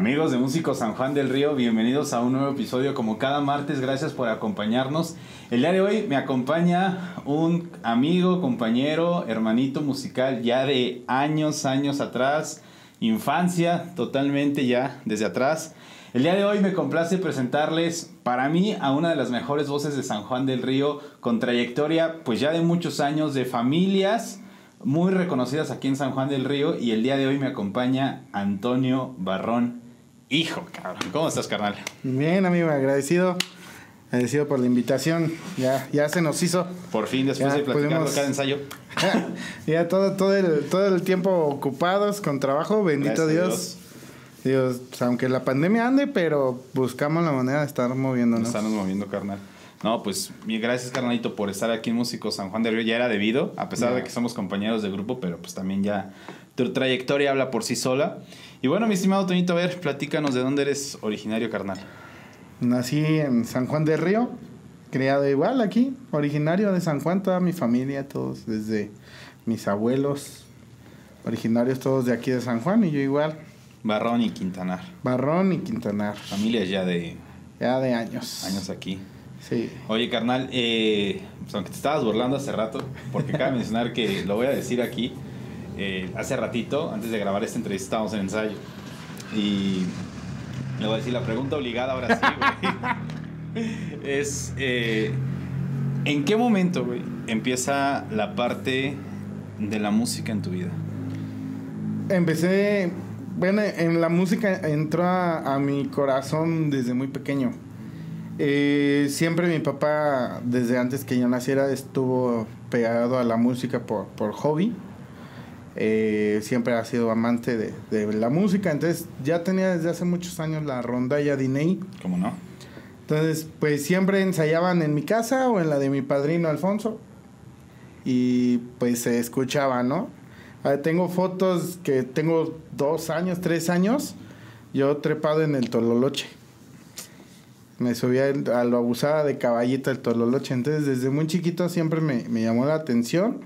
Amigos de Músico San Juan del Río, bienvenidos a un nuevo episodio como cada martes, gracias por acompañarnos. El día de hoy me acompaña un amigo, compañero, hermanito musical ya de años, años atrás, infancia totalmente ya desde atrás. El día de hoy me complace presentarles para mí a una de las mejores voces de San Juan del Río con trayectoria pues ya de muchos años de familias muy reconocidas aquí en San Juan del Río y el día de hoy me acompaña Antonio Barrón. Hijo, cabrón. ¿Cómo estás, carnal? Bien, amigo, agradecido. Agradecido por la invitación. Ya, ya se nos hizo. Por fin, después de platicarlo cada ensayo. ya todo, todo, el, todo el tiempo ocupados con trabajo, bendito Dios. Dios. Pues, aunque la pandemia ande, pero buscamos la manera de estar moviéndonos. Estamos moviendo, carnal. No, pues gracias, carnalito, por estar aquí en Músico San Juan del Río. Ya era debido, a pesar de que somos compañeros de grupo, pero pues también ya tu trayectoria habla por sí sola. Y bueno, mi estimado Toñito, a ver, platícanos de dónde eres originario, carnal. Nací en San Juan del Río, criado igual aquí, originario de San Juan, toda mi familia, todos, desde mis abuelos, originarios todos de aquí de San Juan, y yo igual. Barrón y Quintanar. Barrón y Quintanar. Familias ya de... Ya de años. Años aquí. Sí. Oye, carnal, eh, pues aunque te estabas burlando hace rato, porque cabe mencionar que lo voy a decir aquí, eh, hace ratito, antes de grabar esta entrevista, estábamos en ensayo. Y le voy a decir la pregunta obligada ahora sí, güey. es, eh, ¿en qué momento, güey, empieza la parte de la música en tu vida? Empecé, bueno, en la música entró a mi corazón desde muy pequeño eh, siempre mi papá, desde antes que yo naciera, estuvo pegado a la música por, por hobby. Eh, siempre ha sido amante de, de, la música, entonces ya tenía desde hace muchos años la rondalla Diney. ¿Cómo no? Entonces, pues siempre ensayaban en mi casa o en la de mi padrino Alfonso. Y pues se escuchaba, ¿no? tengo fotos que tengo dos años, tres años, yo trepado en el Tololoche me subía a lo abusada de caballito el tololoche. Entonces, desde muy chiquito siempre me, llamó la atención.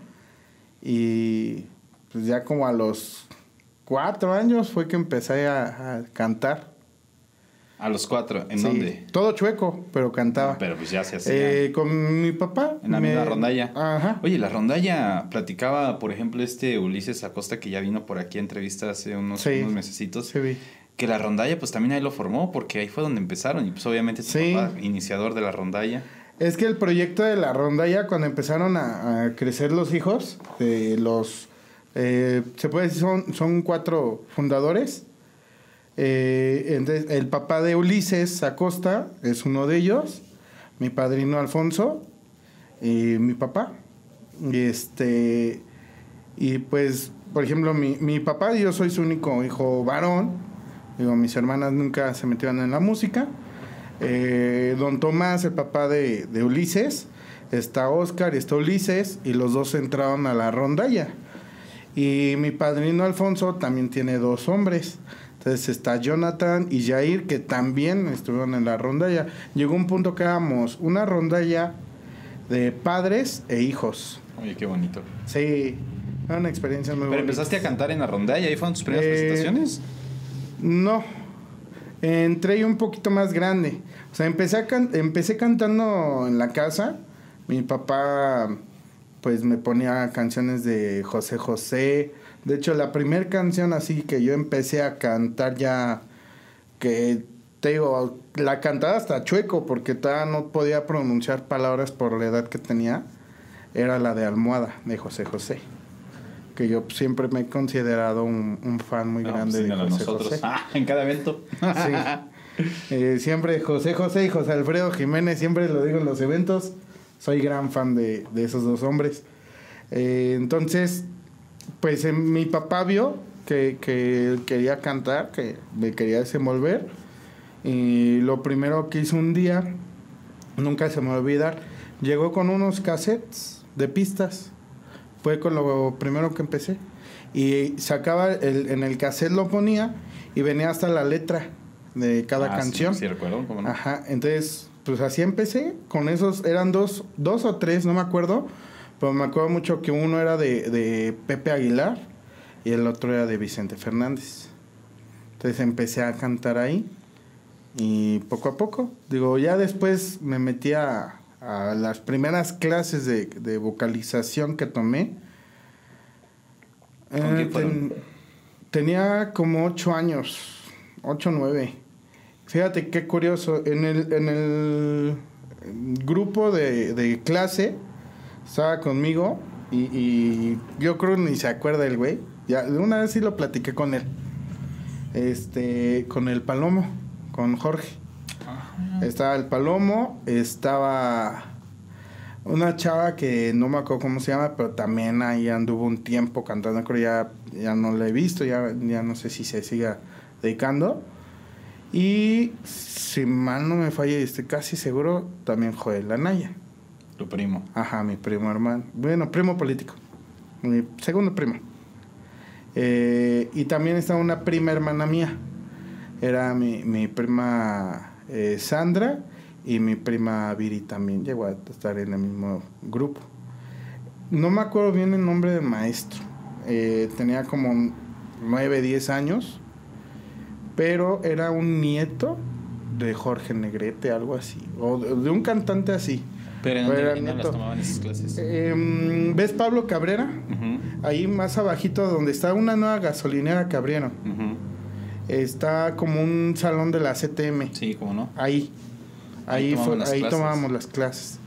Y pues ya como a los cuatro años fue que empecé a, cantar. A los cuatro, ¿en dónde? Todo chueco, pero cantaba. Ah, pero pues ya se hacía. Eh, con mi papá. En la misma rondalla. Ajá. Oye, la rondalla platicaba, por ejemplo, este Ulises Acosta que ya vino por aquí a entrevista hace unos, unos mesecitos. Sí, vi que la rondalla pues también ahí lo formó porque ahí fue donde empezaron y pues obviamente tu papá iniciador de la rondalla. Es que el proyecto de la rondalla cuando empezaron a, crecer los hijos de los eh, se puede decir son, son cuatro fundadores. Eh, el papá de Ulises Acosta es uno de ellos, mi padrino Alfonso y mi papá. Y este y pues, por ejemplo, mi, mi papá, yo soy su único hijo varón Digo, mis hermanas nunca se metieron en la música. Eh, don Tomás, el papá de, Ulises, está Oscar y está Ulises, y los dos entraron a la rondalla. Y mi padrino Alfonso también tiene dos hombres. Entonces está Jonathan y Jair, que también estuvieron en la rondalla. Llegó un punto que éramos una rondalla de padres e hijos. Oye, qué bonito. Sí, fue una experiencia muy ¿Pero empezaste a cantar en la rondalla? ¿Ahí fueron tus primeras eh, presentaciones? No, entré un poquito más grande. O sea, empecé, empecé cantando en la casa. Mi papá, pues me ponía canciones de José José. De hecho, la primera canción así que yo empecé a cantar ya, que te digo, la cantaba hasta chueco porque todavía no podía pronunciar palabras por la edad que tenía, era la de Almohada de José José que yo siempre me he considerado un, fan muy pues grande de José José. Ah, en cada evento. sí. Eh, siempre José José y José Alfredo Jiménez, siempre lo digo en los eventos. Soy gran fan de, esos dos hombres. Eh, entonces, pues mi papá vio que, que quería cantar, que me quería desenvolver. Y lo primero que hizo un día, nunca se me va a olvidar, llegó con unos cassettes de pistas fue con lo primero que empecé. Y sacaba, el, en el cassette lo ponía y venía hasta la letra de cada ah, canción. Sí, recuerdo, ¿cómo no? Ajá, entonces, pues así empecé. Con esos, eran dos, dos o tres, no me acuerdo. Pero me acuerdo mucho que uno era de, de Pepe Aguilar y el otro era de Vicente Fernández. Entonces empecé a cantar ahí y poco a poco, digo, ya después me metí a, a las primeras clases de, de vocalización que tomé. ¿Con Eh, ten- tenía como ocho años, ocho o nueve. Fíjate qué curioso, en el, en el grupo de, de clase estaba conmigo y, y yo creo ni se acuerda el güey. Ya, una vez sí lo platiqué con él. Este, con el Palomo, con Jorge. Estaba el Palomo, estaba una chava que no me acuerdo cómo se llama, pero también ahí anduvo un tiempo cantando, creo ya, ya no la he visto, ya, ya no sé si se siga dedicando. Y si mal no me falla, estoy casi seguro, también Joel Anaya. Tu primo. Ajá, mi primo hermano. Bueno, primo político. Mi segundo primo. Eh, y también estaba una prima hermana mía. Era mi, mi prima eh, Sandra y mi prima Viri también llegó a estar en el mismo grupo. No me acuerdo bien el nombre del maestro. Eh, tenía como 9, 10 años. Pero era un nieto de Jorge Negrete, algo así. O de, de un cantante así. Pero en dónde las tomaban esas clases. Em, ¿Ves Pablo Cabrera? Ahí más abajito donde está una nueva gasolinera abrieron. ujú. Está como un salón de la CTM. Sí, cómo no. Ahí. Ahí Ahí, tomaban fue- las ahí clases. tomábamos las clases.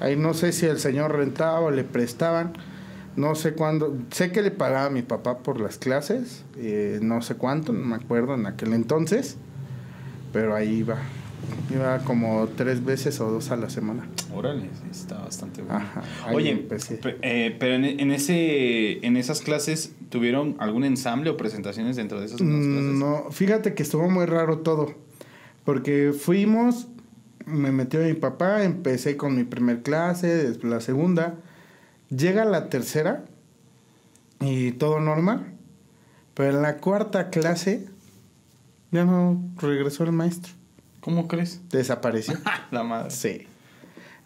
Ahí no sé si el señor rentaba o le prestaban. No sé cuándo. Sé que le pagaba a mi papá por las clases. eh, no sé cuánto, no me acuerdo en aquel entonces. Pero ahí iba. Iba como tres veces o dos a la semana. Órale, está bastante bueno. Ajá. Oye, eh, pero en, en ese en esas clases tuvieron algún ensamble o presentaciones dentro de esas mismas clases. Mm, No, fíjate que estuvo muy raro todo. Porque fuimos, me metió mi papá, empecé con mi primer clase, después la segunda. Llega la tercera y todo normal. Pero en la cuarta clase ya no regresó el maestro. ¿Cómo crees? Desapareció. La madre. sí.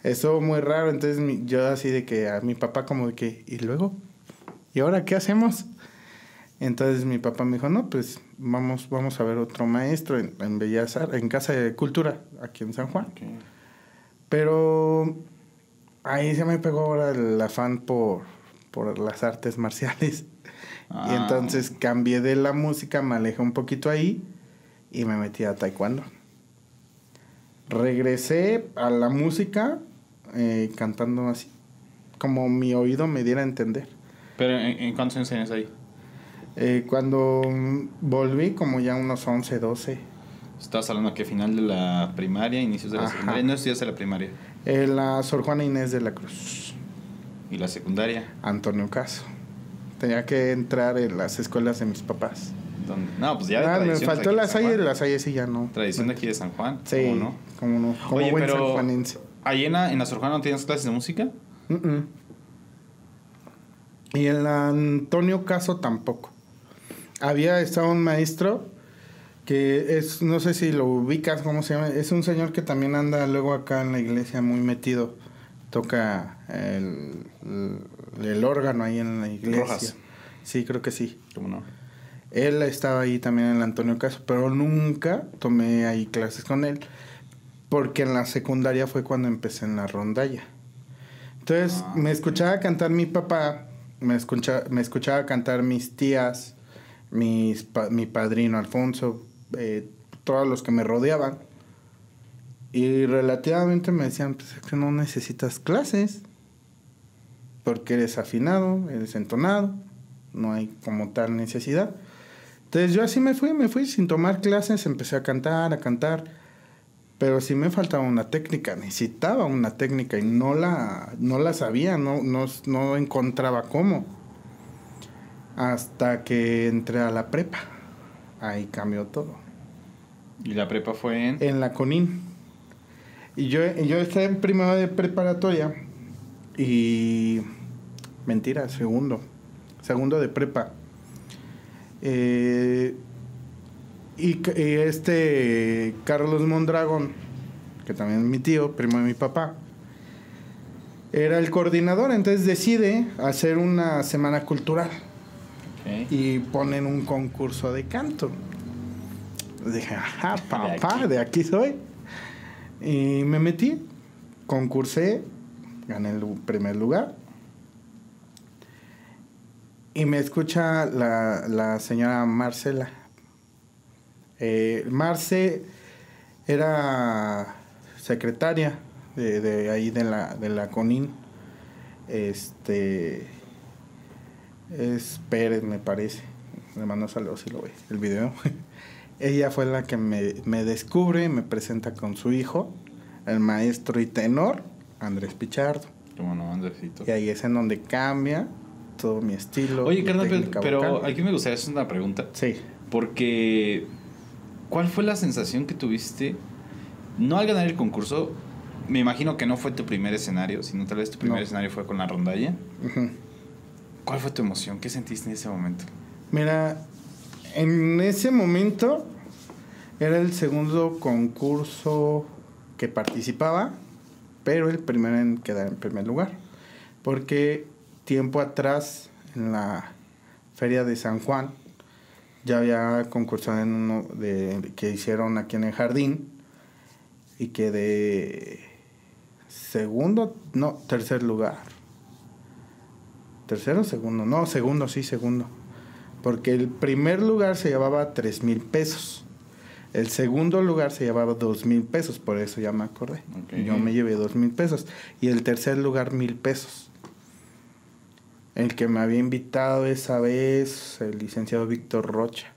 Estuvo muy raro. Entonces yo así de que a mi papá como de que, ¿y luego? ¿Y ahora qué hacemos? Entonces mi papá me dijo, no, pues vamos, vamos a ver otro maestro en, en Bellas Artes, en Casa de Cultura, aquí en San Juan. Pero ahí se me pegó ahora el afán por, por las artes marciales. Y Ah. entonces cambié de la música, me alejé un poquito ahí y me metí a taekwondo. Regresé a la música eh, cantando así, como mi oído me diera a entender. Pero ¿en, en cuántos años tenías ahí? Eh, cuando volví, como ya unos 11, 12, Estabas hablando que final de la primaria, inicios de la Ajá. secundaria. No estudiaste la primaria. En la Sor Juana Inés de la Cruz, ¿Y la secundaria? Antonio Caso. Tenía que entrar en las escuelas de mis papás. ¿Dónde? No, pues ya de Ah, me faltó la Salle, la Salle sí ya no. Tradición de aquí de San Juan. Sí, ¿Cómo no? como no, como Oye, buen pero- sanjuanense. ¿Ahí en la, en la Sor Juana no tienes clases de música? Mm-mm. Y en la Antonio Caso tampoco. Había estado un maestro que es, no sé si lo ubicas, ¿cómo se llama? Es un señor que también anda luego acá en la iglesia muy metido. Toca el, el, el órgano ahí en la iglesia. Rojas. Sí, creo que sí. ¿Cómo no? Él estaba ahí también en el Antonio Caso, pero nunca tomé ahí clases con él, porque en la secundaria fue cuando empecé en la rondalla. Entonces Ah, me escuchaba cantar mi papá, me, escucha, me escuchaba cantar mis tías, mis, pa- mi padrino Alfonso, eh, todos los que me rodeaban. Y relativamente me decían, pues es que no necesitas clases, porque eres afinado, eres entonado, no hay como tal necesidad. Entonces yo así me fui, me fui sin tomar clases, empecé a cantar, a cantar, pero sí me faltaba una técnica, necesitaba una técnica y no la, no la sabía, no, no, no encontraba cómo. Hasta que entré a la prepa, ahí cambió todo. ¿Y la prepa fue en...? En la CONIN. Y yo, yo estaba en primero de preparatoria y... Mentira, segundo. Segundo de prepa. Eh, y, y este Carlos Mondragón, que también es mi tío, primo de mi papá, era el coordinador, entonces decide hacer una semana cultural Y ponen un concurso de canto. Dije, ajá, papá, de aquí soy. Y me metí, concursé, gané el primer lugar. Y me escucha la, la señora Marcela. Eh, Marce era secretaria de, de ahí de la, de la CONIN. Este. Es Pérez, me parece. Le mando saludos si lo ve el video. Ella fue la que me, me descubre, me presenta con su hijo, el maestro y tenor, Andrés Pichardo. ¿Cómo no, Andresito? Y ahí es en donde cambia todo mi estilo. Oye, carnal, pero, aquí me gustaría hacer una pregunta. Sí. Porque, ¿cuál fue la sensación que tuviste? No al ganar el concurso, me imagino que no fue tu primer escenario, sino tal vez tu primer No. escenario fue con la rondalla. ¿Cuál fue tu emoción? ¿Qué sentiste en ese momento? Mira, en ese momento era el segundo concurso que participaba, pero el primero en quedar en primer lugar. Porque tiempo atrás, en la feria de San Juan, ya había concursado en uno que hicieron aquí en el jardín y quedé segundo, no, tercer lugar. Tercero o segundo, no, segundo, sí, segundo. Porque el primer lugar se llevaba tres mil pesos. El segundo lugar se llevaba dos mil pesos, por eso ya me acordé. Yo me llevé dos mil pesos. Y el tercer lugar, mil pesos. El que me había invitado esa vez, el licenciado Víctor Rocha.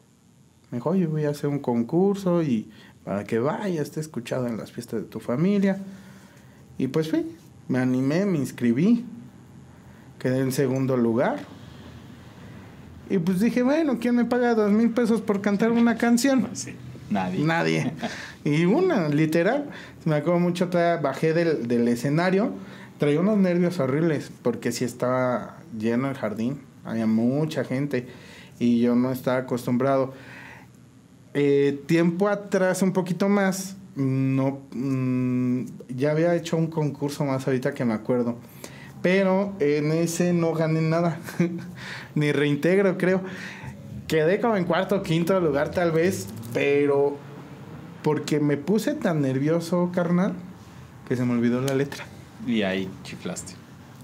Me dijo, oye, voy a hacer un concurso y para que vayas, esté escuchado en las fiestas de tu familia. Y pues fui, me animé, me inscribí. Quedé en segundo lugar. Y pues dije, bueno, ¿quién me paga dos mil pesos por cantar una canción? Sí. Nadie. Nadie. Y una, literal. Me acuerdo mucho, bajé del, del escenario. Traía unos nervios horribles porque sí estaba lleno el jardín. Había mucha gente y yo no estaba acostumbrado. Eh, tiempo atrás, un poquito más, no, mm, ya había hecho un concurso más ahorita que me acuerdo. Pero en ese no gané nada. Ni reintegro, creo. Quedé como en cuarto o quinto lugar tal vez, pero porque me puse tan nervioso, carnal, que se me olvidó la letra. Y ahí chiflaste.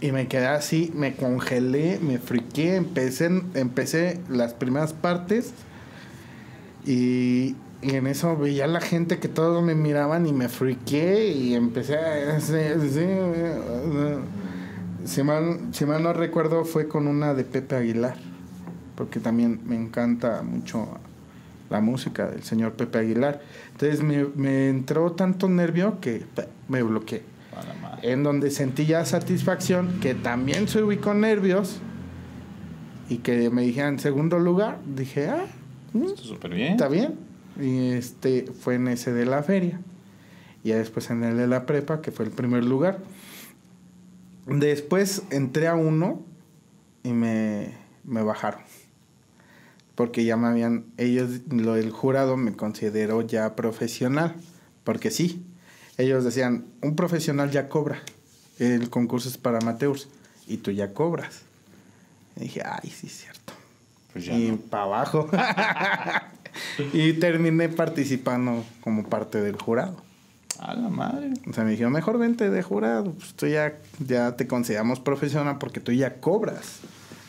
Y me quedé así, me congelé, me friqué, empecé, empecé las primeras partes y, y en eso veía a la gente que todos me miraban y me friqué y empecé a... si, mal, si mal no recuerdo fue con una de Pepe Aguilar, porque también me encanta mucho la música del señor Pepe Aguilar. Entonces me, me entró tanto nervio que me bloqueé en donde sentí ya satisfacción, que también subí con nervios y que me dijeran segundo lugar, dije, ah, mm, Esto súper bien. está bien. Y este fue en ese de la feria. Y después en el de la prepa, que fue el primer lugar. Después entré a uno y me, me bajaron. Porque ya me habían, ellos, lo del jurado me consideró ya profesional. Porque sí, ellos decían, un profesional ya cobra. El concurso es para amateurs y tú ya cobras. Y dije, ay, sí, es cierto. Pues ya y no. para abajo. y terminé participando como parte del jurado. A la madre. O sea, me dijeron, mejor vente de jurado. Pues tú ya, ya te consideramos profesional porque tú ya cobras.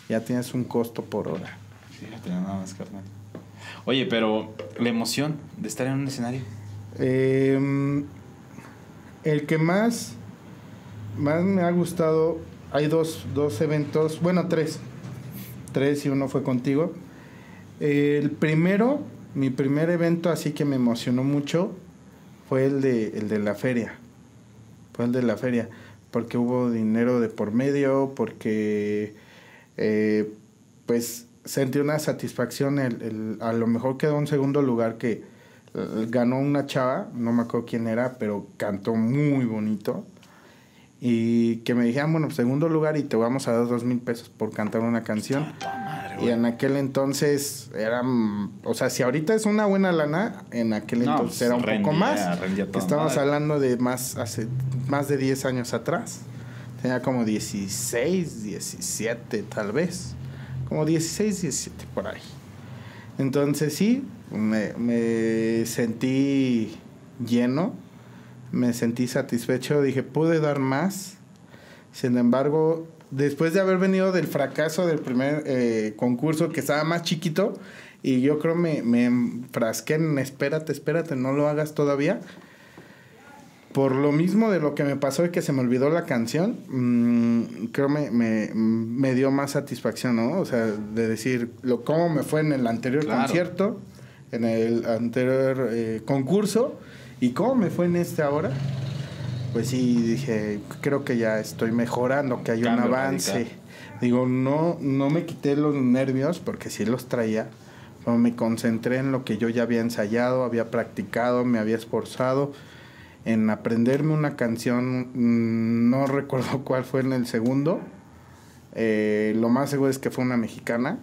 Ya tienes un costo por hora. Fíjate nada más, carnal. Oye, pero la emoción de estar en un escenario. Eh, el que más, más me ha gustado, hay dos, dos eventos, bueno, tres. Tres y uno fue contigo. El primero, mi primer evento así que me emocionó mucho, fue el de, el de la feria. Fue el de la feria. Porque hubo dinero de por medio, porque eh, pues sentí una satisfacción. El, el- a lo mejor quedó en segundo lugar que eh, ganó una chava, no me acuerdo quién era, pero cantó muy bonito. Y que me dijeron, bueno, segundo lugar y te vamos a dar dos mil pesos por cantar una canción. Madre, Y güey. en aquel entonces eran, o sea, si ahorita es una buena lana, en aquel No, entonces pues, era un poco rendía- más. rendía toda Estamos madre. hablando de más, hace más de 10 años atrás. Tenía como 16, 17 tal vez. Como 16, 17 por ahí. Entonces sí, me, me sentí lleno, me sentí satisfecho, dije, pude dar más. Sin embargo, después de haber venido del fracaso del primer eh, concurso que estaba más chiquito, y yo creo me, me frasqué en espérate, espérate, no lo hagas todavía. Por lo mismo de lo que me pasó y que se me olvidó la canción, mm, creo me, me, me, dio más satisfacción, ¿no? O sea, de decir lo, cómo me fue en el anterior concierto, en el anterior eh, concurso, y cómo me fue en este ahora. Pues sí, dije, creo que ya estoy mejorando, que hay un avance. Digo, no, no me quité los nervios porque sí los traía, pero me concentré en lo que yo ya había ensayado, había practicado, me había esforzado en aprenderme una canción, mm, no recuerdo cuál fue en el segundo. Eh, lo más seguro es que fue una mexicana,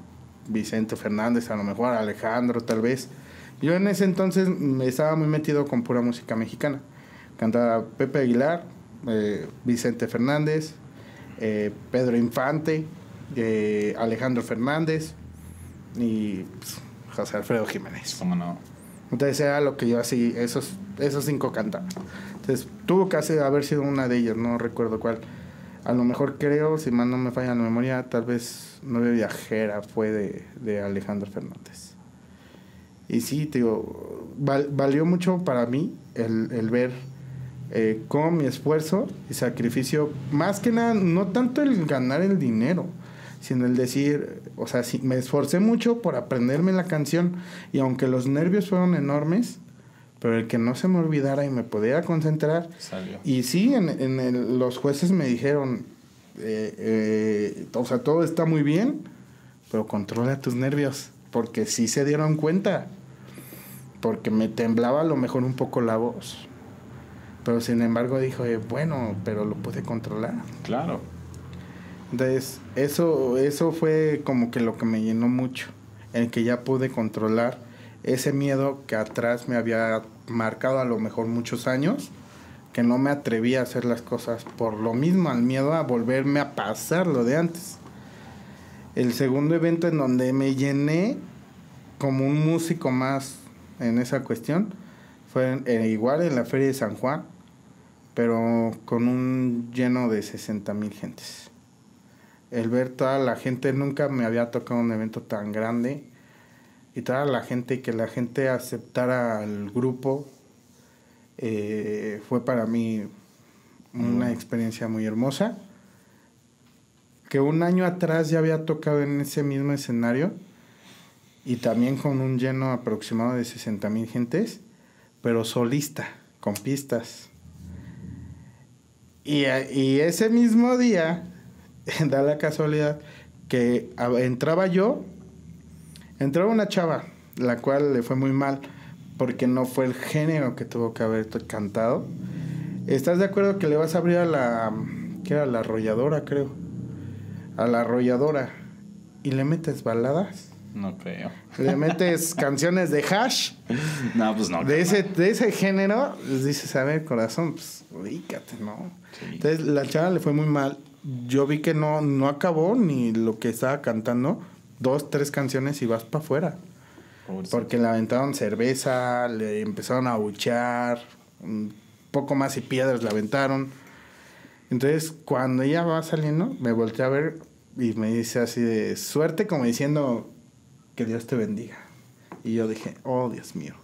Vicente Fernández, a lo mejor Alejandro, tal vez. Yo en ese entonces me estaba muy metido con pura música mexicana. Cantaba Pepe Aguilar, eh, Vicente Fernández, eh, Pedro Infante, Alejandro Fernández y pues, José Alfredo Jiménez. ¿Cómo no? Entonces era lo que yo así, esos, esos cinco cantaban. Entonces tuvo que haber sido una de ellas, no recuerdo cuál. A lo mejor creo, si más no me falla la memoria, tal vez Nueve Viajera fue de, de Alejandro Fernández. Y sí, te digo, valió mucho para mí el, el ver eh, cómo mi esfuerzo y sacrificio, más que nada, no tanto el ganar el dinero, sino el decir, o sea, sí, me esforcé mucho por aprenderme la canción y aunque los nervios fueron enormes, pero el que no se me olvidara y me pudiera concentrar. Y sí, en, en los jueces me dijeron, eh, eh, o sea, todo está muy bien, pero controla tus nervios, porque sí se dieron cuenta, porque me temblaba a lo mejor un poco la voz. Pero sin embargo dijo, bueno, pero lo pude controlar. Claro. Entonces, eso, eso fue como que lo que me llenó mucho, el que ya pude controlar ese miedo que atrás me había marcado a lo mejor muchos años, que no me atrevía a hacer las cosas por lo mismo, al miedo a volverme a pasar lo de antes. El segundo evento en donde me llené como un músico más en esa cuestión fue eh, igual en la Feria de San Juan, pero con un lleno de 60 mil gentes. El ver toda la gente, nunca me había tocado un evento tan grande y toda la gente que la gente aceptara al grupo eh, fue para mí una experiencia muy hermosa que un año atrás ya había tocado en ese mismo escenario y también con un lleno aproximado de 60 mil gentes pero solista con pistas y, y ese mismo día da la casualidad que entraba yo, entraba una chava, la cual le fue muy mal porque no fue el género que tuvo que haber cantado. ¿Estás de acuerdo que le vas a abrir a la, que era la arrolladora, creo? A la arrolladora y le metes baladas. No creo. Le metes canciones de hash. No, pues no. De ese, de ese género, les dices, a ver, corazón, pues ubícate, ¿no? Entonces la chava le fue muy mal yo vi que no, no acabó ni lo que estaba cantando. Dos, tres canciones y vas para afuera. Porque le aventaron cerveza, le empezaron a abuchear, un poco más y piedras le aventaron. Entonces, cuando ella va saliendo, me volteé a ver y me dice así de suerte, como diciendo que Dios te bendiga. Y yo dije, oh Dios mío.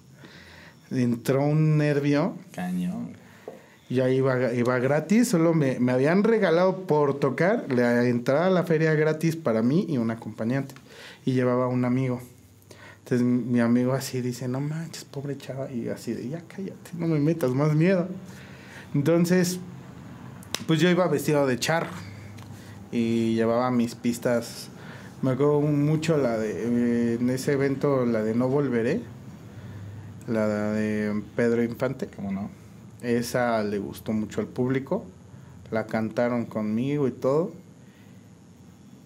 Entró un nervio. Cañón ya iba, iba gratis, solo me, me, habían regalado por tocar la entrada a la feria gratis para mí y un acompañante. Y llevaba un amigo. Entonces mi amigo así dice, no manches, pobre chava. Y así de, ya cállate, no me metas más miedo. Entonces, pues yo iba vestido de charro. Y llevaba mis pistas. Me acuerdo mucho la de, en ese evento, la de No Volveré. La de Pedro Infante. ¿Cómo no? Esa le gustó mucho al público. La cantaron conmigo y todo.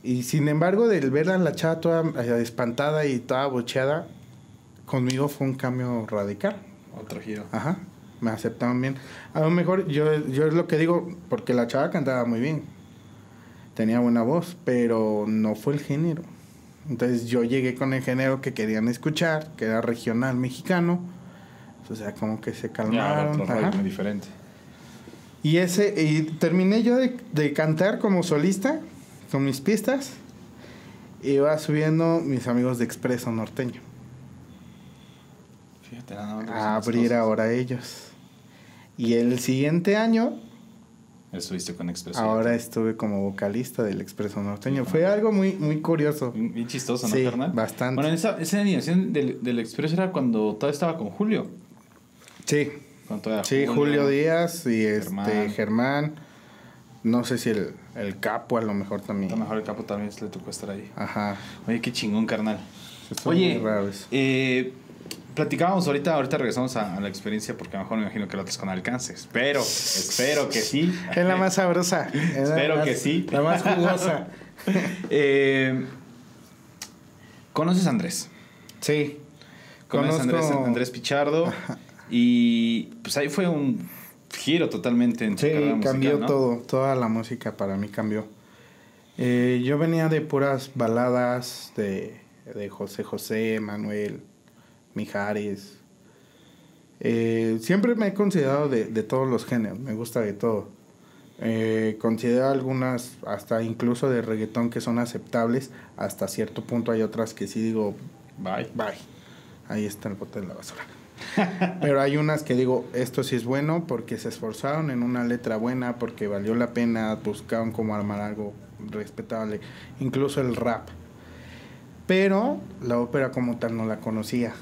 Y sin embargo, del ver a la chava toda eh, espantada y toda bocheada, conmigo fue un cambio radical. Otro giro. Ajá. Me aceptaron bien. A lo mejor yo, yo es lo que digo, porque la chava cantaba muy bien. Tenía buena voz, pero no fue el género. Entonces yo llegué con el género que querían escuchar, que era regional mexicano. O sea, como que se Ya, calmaron. ajá. muy diferente. Y ese, y terminé yo de, de cantar como solista, con mis pistas. Iba subiendo mis amigos de Expreso Norteño. Fíjate, nada más. A abrir ahora ellos. Y el siguiente año, Estuviste con Expreso. ahora estuve como vocalista del Expreso Norteño. Fue algo muy, muy curioso. Bien chistoso, ¿no, Sí, carnal? bastante. Bueno, esa, esa animación del, del Expreso era cuando todo estaba con Julio. Sí, Cuando todavía sí, Julio Díaz y Germán. este Germán. No sé si el, el capo a lo mejor A también. lo mejor el capo también le tocó estar ahí. Ajá. Oye, qué chingón, carnal. Oye, muy raro eso. eh, platicábamos ahorita, ahorita regresamos a, a la experiencia porque a lo mejor me imagino que la otras con alcances. Espero, espero que sí. Es la más sabrosa. es la Espero más- que sí. La más jugosa. Eh, ¿Conoces a Andrés? Sí. ¿Conoces a Andrés, Pichardo? Y pues ahí fue un giro totalmente en Sí, carrera musical, cambió ¿no? todo. Toda la música para mí cambió. Eh, yo venía de puras baladas de, de José José, Manuel, Mijares. Eh, siempre me he considerado de, de todos los géneros, me gusta de todo. Eh, considero algunas, hasta incluso de reggaetón, que son aceptables. Hasta cierto punto hay otras que sí digo, Bye. bye. Ahí está el bote de la basura. Pero hay unas que digo, esto sí es bueno porque se esforzaron en una letra buena, porque valió la pena, buscaron cómo armar algo respetable, incluso el rap. Pero la ópera como tal no la conocía,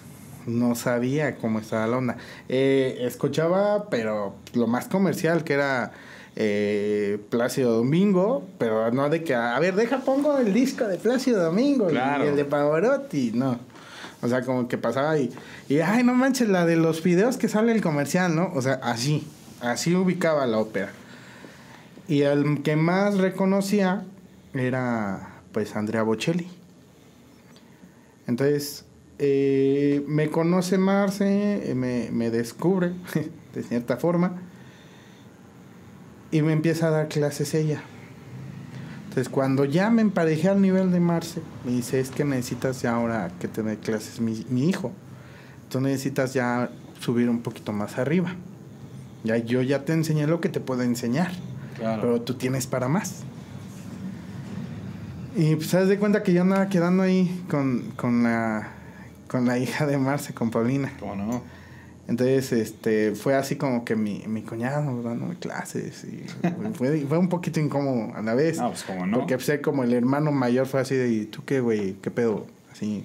no sabía cómo estaba la onda. Eh, escuchaba, pero lo más comercial que era eh, Plácido Domingo, pero no de que, a ver, deja, pongo el disco de Plácido Domingo Claro. y el de Pavarotti, no. O sea, como que pasaba y, y, ay, no manches, la de los videos que sale el comercial, ¿no? O sea, así, así ubicaba la ópera. Y el que más reconocía era, pues, Andrea Bocelli. Entonces, eh, me conoce Marce, eh, me, me descubre, de cierta forma, y me empieza a dar clases ella. Entonces, cuando ya me emparejé al nivel de Marce, me dice, es que necesitas ya ahora que te dé clases mi, mi hijo. Tú necesitas ya subir un poquito más arriba. Ya yo ya te enseñé lo que te puedo enseñar, Claro. pero tú tienes para más. Y pues haz de cuenta que yo andaba quedando ahí con, con la con la hija de Marce, con Paulina. ¿Cómo no? Entonces, este, fue así como que mi, mi cuñado dándome clases y fue, fue un poquito incómodo a la vez. Ah, pues cómo no. Porque pues, como el hermano mayor fue así de, ¿y tú qué, güey? ¿Qué pedo? Así,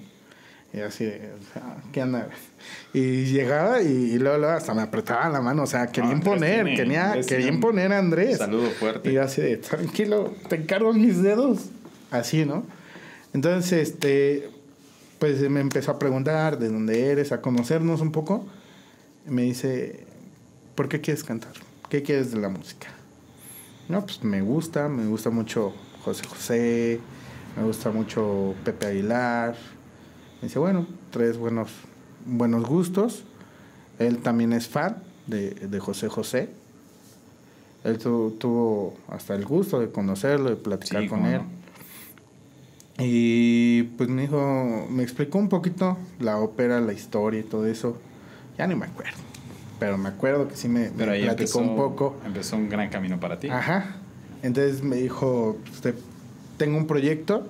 y así de, o sea, ¿qué anda? Y llegaba y, y luego, luego hasta me apretaba la mano, o sea, quería Andrés imponer, tiene- quería, quería imponer a Andrés. Saludo fuerte. Y yo así de, tranquilo, te encargo mis dedos. Así, ¿no? Entonces, este, pues me empezó a preguntar de dónde eres, a conocernos un poco. Y me dice, ¿por qué quieres cantar? ¿Qué quieres de la música? No, pues me gusta, me gusta mucho José José, me gusta mucho Pepe Aguilar. Me dice, bueno, tres buenos, buenos gustos. Él también es fan de, de José José. Él tu- tuvo hasta el gusto de conocerlo, de platicar Sí, con él. no. Y pues me dijo, me explicó un poquito la ópera, la historia y todo eso. Ya ni me acuerdo. Pero me acuerdo que sí me, me Pero ahí platicó empezó, un poco. empezó un gran camino para ti. Ajá. Entonces me dijo, pues, te- tengo un proyecto,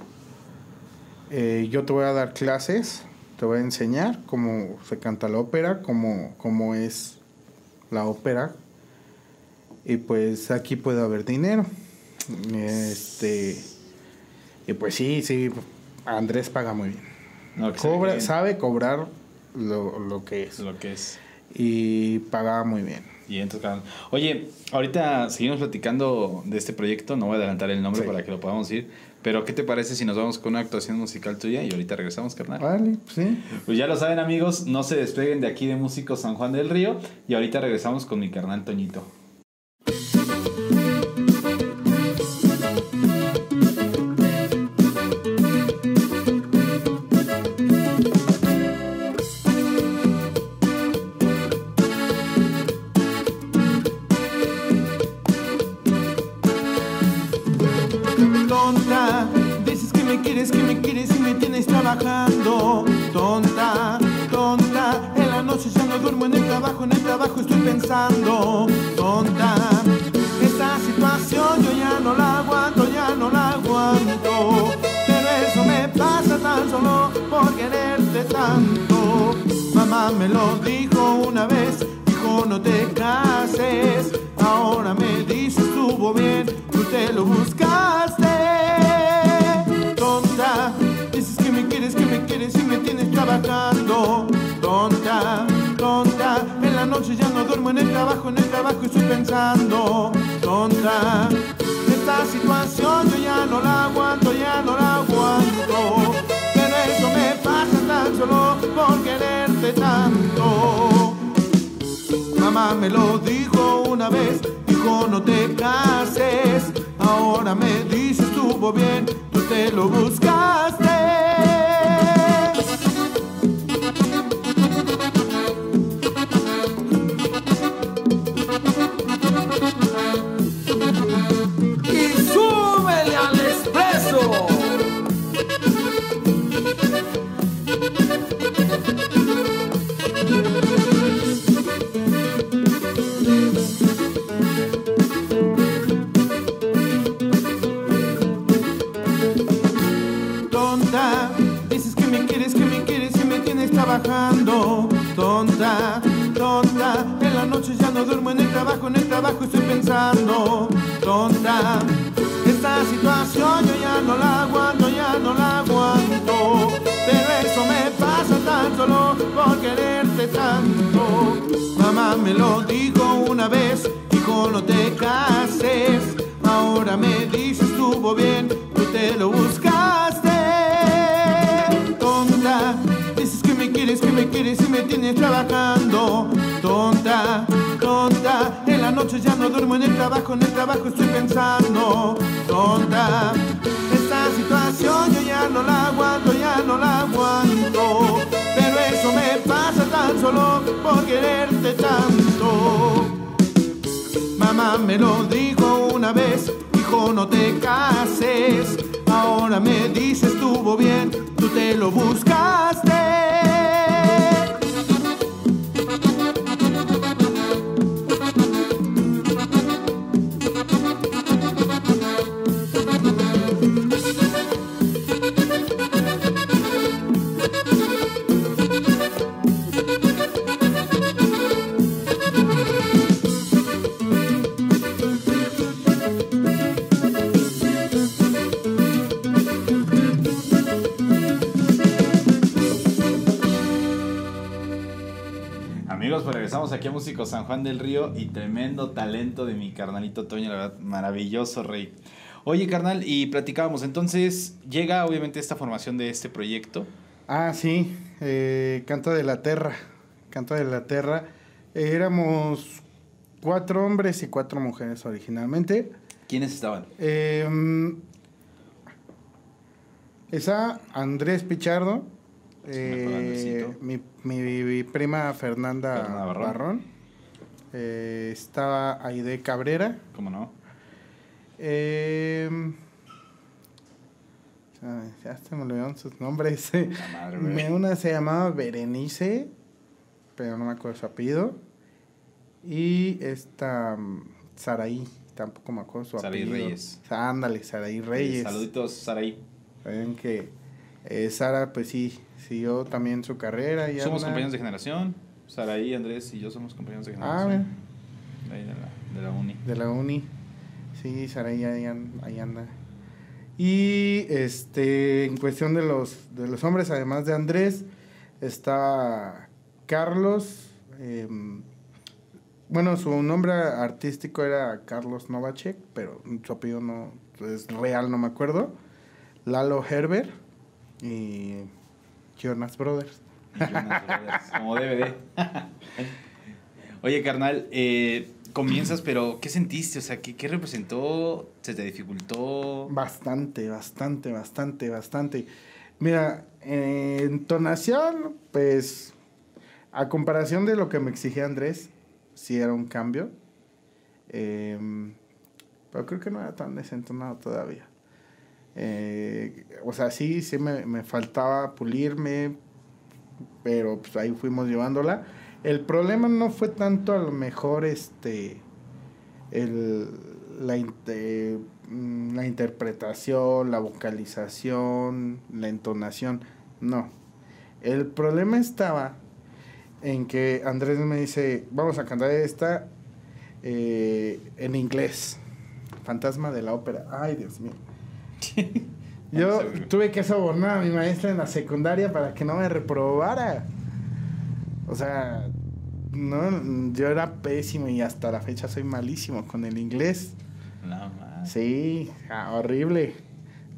eh, yo te voy a dar clases, te voy a enseñar cómo se canta la ópera, cómo, cómo es la ópera. Y pues aquí puede haber dinero. Este, y pues sí, sí, Andrés paga muy bien. No, Cobra, sabe cobrar lo, lo que es. lo que es. Y pagaba muy bien. Y entonces. Oye, ahorita seguimos platicando de este proyecto. No voy a adelantar el nombre Sí. para que lo podamos ir. Pero, ¿qué te parece si nos vamos con una actuación musical tuya y ahorita regresamos, carnal? Vale, sí. Pues ya lo saben, amigos. No se despeguen de aquí de Músicos San Juan del Río. Y ahorita regresamos con mi carnal Toñito. Me lo dijo una vez, dijo no te cases. Ahora me dice estuvo bien, tú te lo buscaste. Tonta, dices que me quieres, que me quieres y me tienes trabajando. Tonta, tonta, en la noche ya no duermo en el trabajo, en el trabajo estoy pensando. Tonta, esta situación yo ya no la aguanto, ya no la aguanto. Solo por quererte tanto. Mamá me lo dijo una vez, dijo no te cases. Ahora me dice estuvo bien, tú te lo buscaste. Regresamos aquí a Músico San Juan del Río y tremendo talento de mi carnalito Toño, la verdad, maravilloso rey. Oye, carnal, y platicábamos, entonces llega obviamente esta formación de este proyecto. Ah, sí, eh, Canto de la Terra. Canto de la Terra. Eh, éramos cuatro hombres y cuatro mujeres originalmente. ¿Quiénes estaban? Eh, esa Andrés Pichardo, eh, mi, mi- mi prima Fernanda, Fernanda Barrón. Barrón, eh, estaba Aide Cabrera, ¿Cómo no? eh, ay, ya se me olvidaron sus nombres. Madre. Me- Una se llamaba Berenice, pero no me acuerdo su apellido. Y esta mm, Saraí, tampoco me acuerdo su Saraí apellido. Reyes. Sa- Ándale, Saraí Reyes. Saluditos, Saraí. Saben que eh, Sara, pues sí, siguió también su carrera. Y Somos anda- compañeros de generación. Saraí, Andrés y yo somos compañeros de Ah, generación. De ahí de la, de la uni. de la uni. Sí, Saraí ahí, ahí anda. Y este, en cuestión de los, de los hombres, además de Andrés, está Carlos. em, bueno, su nombre artístico era Carlos Novacek, pero su apellido no es real, no me acuerdo. Lalo Herbert y Jonas Brothers. Jonas Brothers, Como DVD. Oye, carnal, eh, comienzas, pero ¿qué sentiste? O sea, ¿qué, qué representó? ¿Se te dificultó? Bastante, bastante, bastante, bastante. Mira, eh, entonación, pues, a comparación de lo que me exigía Andrés, sí era un cambio. Em, pero creo que no era tan desentonado todavía. Eh, o sea, sí, sí me, me faltaba pulirme, pero pues ahí fuimos llevándola. El problema no fue tanto a lo mejor este el, la, inte- mm, la interpretación, la vocalización, la entonación, no. El problema estaba en que Andrés me dice, vamos a cantar esta eh, en inglés. Fantasma de la ópera. Ay, Dios mío. Yo tuve que sobornar a mi maestra en la secundaria para que no me reprobara. O sea, no, yo era pésimo y hasta la fecha soy malísimo con el inglés. Más. Sí, horrible.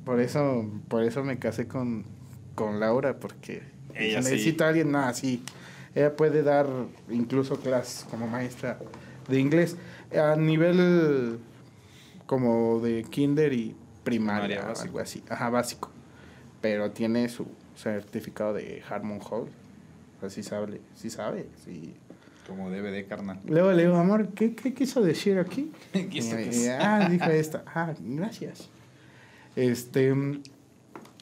Por eso, por eso me casé con, con Laura, porque Ella si sí. necesito a alguien, nada, así. Ella puede dar incluso clases como maestra de inglés a nivel como de kinder y primaria, Primaria, o algo así. Ajá, básico. Pero tiene su certificado de Harmon Hall. Así sabe, sí sabe, sí. Como DVD, carnal. Luego le digo, amor, ¿qué, qué quiso decir aquí? Ah, dijo esta. Ah, gracias. Este,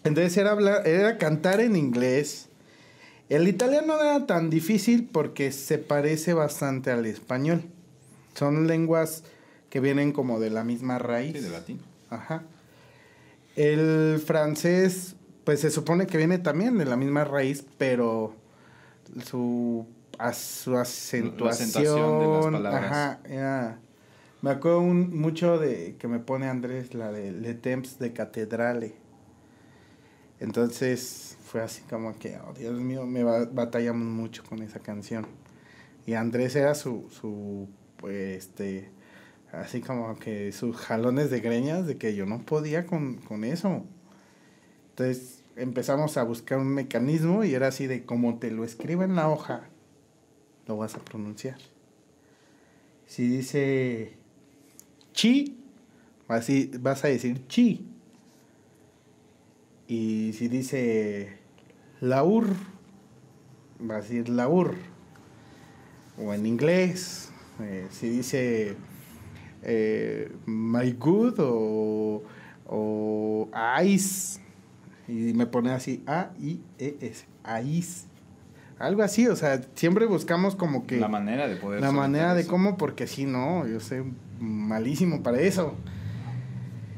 entonces era hablar, era cantar en inglés. El italiano no era tan difícil porque se parece bastante al español. Son lenguas que vienen como de la misma raíz. Sí, de latín. Ajá. El francés, pues se supone que viene también de la misma raíz, pero su, a- su acentuación, acentuación de las palabras. Ajá, era- me acuerdo un- mucho de que me pone Andrés la de Le Temps de Catedrale. Entonces fue así como que, oh Dios mío, me ba- batallamos mucho con esa canción. Y Andrés era su, su, pues, este, así como que sus jalones de greñas de que yo no podía con, con eso. Entonces empezamos a buscar un mecanismo y era así de como te lo escribo en la hoja, lo vas a pronunciar. Si dice chi, así vas a decir chi. Y si dice laur, vas a decir laur. O en inglés, eh, si dice eh, my good o, o ice, y me pone así A, I, E, S, ice. Algo así, o sea, siempre buscamos como que La manera de poder. la manera de eso. cómo, porque si no, yo soy malísimo para eso.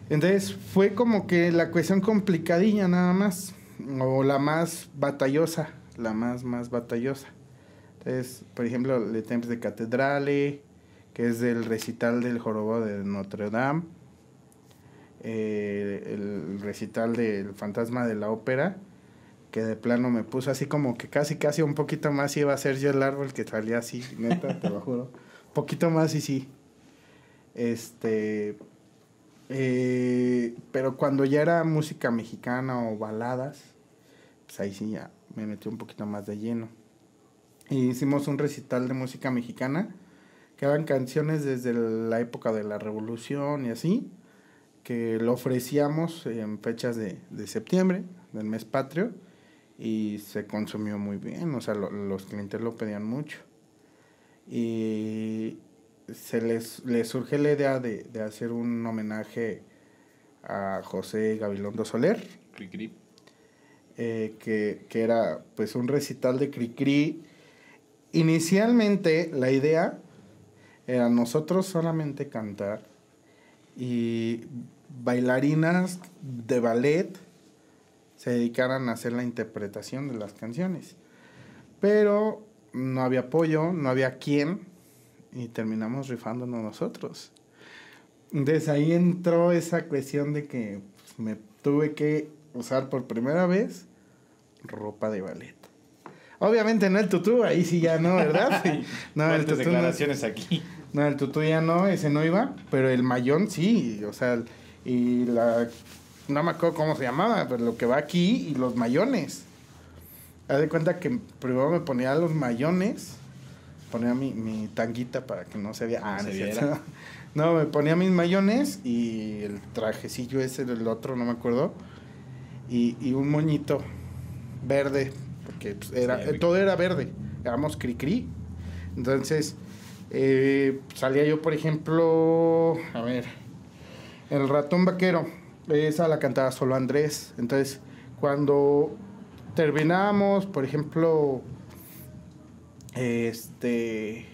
Entonces fue como que la cuestión complicadilla nada más, o la más batallosa, la más, más batallosa. Entonces, por ejemplo, Le Temps de Catedrale, que es del recital del Jorobado de Notre Dame, eh, el recital del Fantasma de la Ópera, que de plano me puso así como que casi, casi un poquito más iba a ser yo el árbol que salía así, neta, te lo juro. Poquito más y sí. Este. eh, pero cuando ya era música mexicana o baladas, pues ahí sí ya me metí un poquito más de lleno. Y hicimos un recital de música mexicana, eran canciones desde la época de la revolución y así, que lo ofrecíamos en fechas de, de septiembre, del mes patrio, y se consumió muy bien, o sea, lo- los clientes lo pedían mucho. Y se les, les surge la idea de, de hacer un homenaje a José Gabilondo Soler, Cri, cri. eh, que, que era pues un recital de Cricri. Inicialmente la idea era nosotros solamente cantar y bailarinas de ballet se dedicaran a hacer la interpretación de las canciones. Pero no había apoyo, no había quién y terminamos rifándonos nosotros. Entonces ahí entró esa cuestión de que pues, me tuve que usar por primera vez ropa de ballet. Obviamente no el tutú, ahí sí ya no, ¿verdad? No, el tutú no, declaraciones aquí. No, el tutú ya no, ese no iba, pero el mayón sí, o sea, y la, no me acuerdo cómo se llamaba, pero lo que va aquí y los mayones. Haz de cuenta que primero me ponía los mayones, ponía mi, mi tanguita para que no se vea. Ah, No no, se es viera. cierto. No, me ponía mis mayones y el trajecillo ese del otro, no me acuerdo, y, y un moñito verde, porque pues, era, Sí, todo era verde, éramos cri-cri. Entonces, eh, salía yo, por ejemplo, a ver, el ratón vaquero, esa la cantaba solo Andrés. Entonces, cuando terminábamos, por ejemplo, este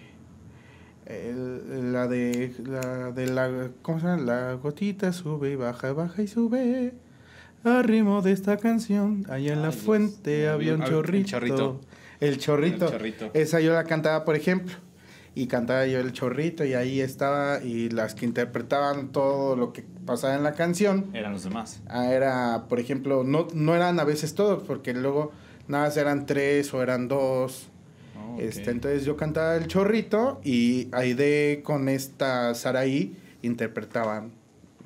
el- la de la de la ¿cómo se llama? La gotita sube y baja, baja y sube. Al ritmo de esta canción, allá en la Dios. fuente había un Ah, el chorrito. chorrito. El chorrito. El chorrito. Esa yo la cantaba, por ejemplo. Y cantaba yo el chorrito y ahí estaba y las que interpretaban todo lo que pasaba en la canción Eran los demás. Ah, era, por ejemplo, no, no eran a veces todos, porque luego nada más eran tres o eran dos. Oh, ok. Este, entonces yo cantaba el chorrito y Aide con esta Saraí interpretaban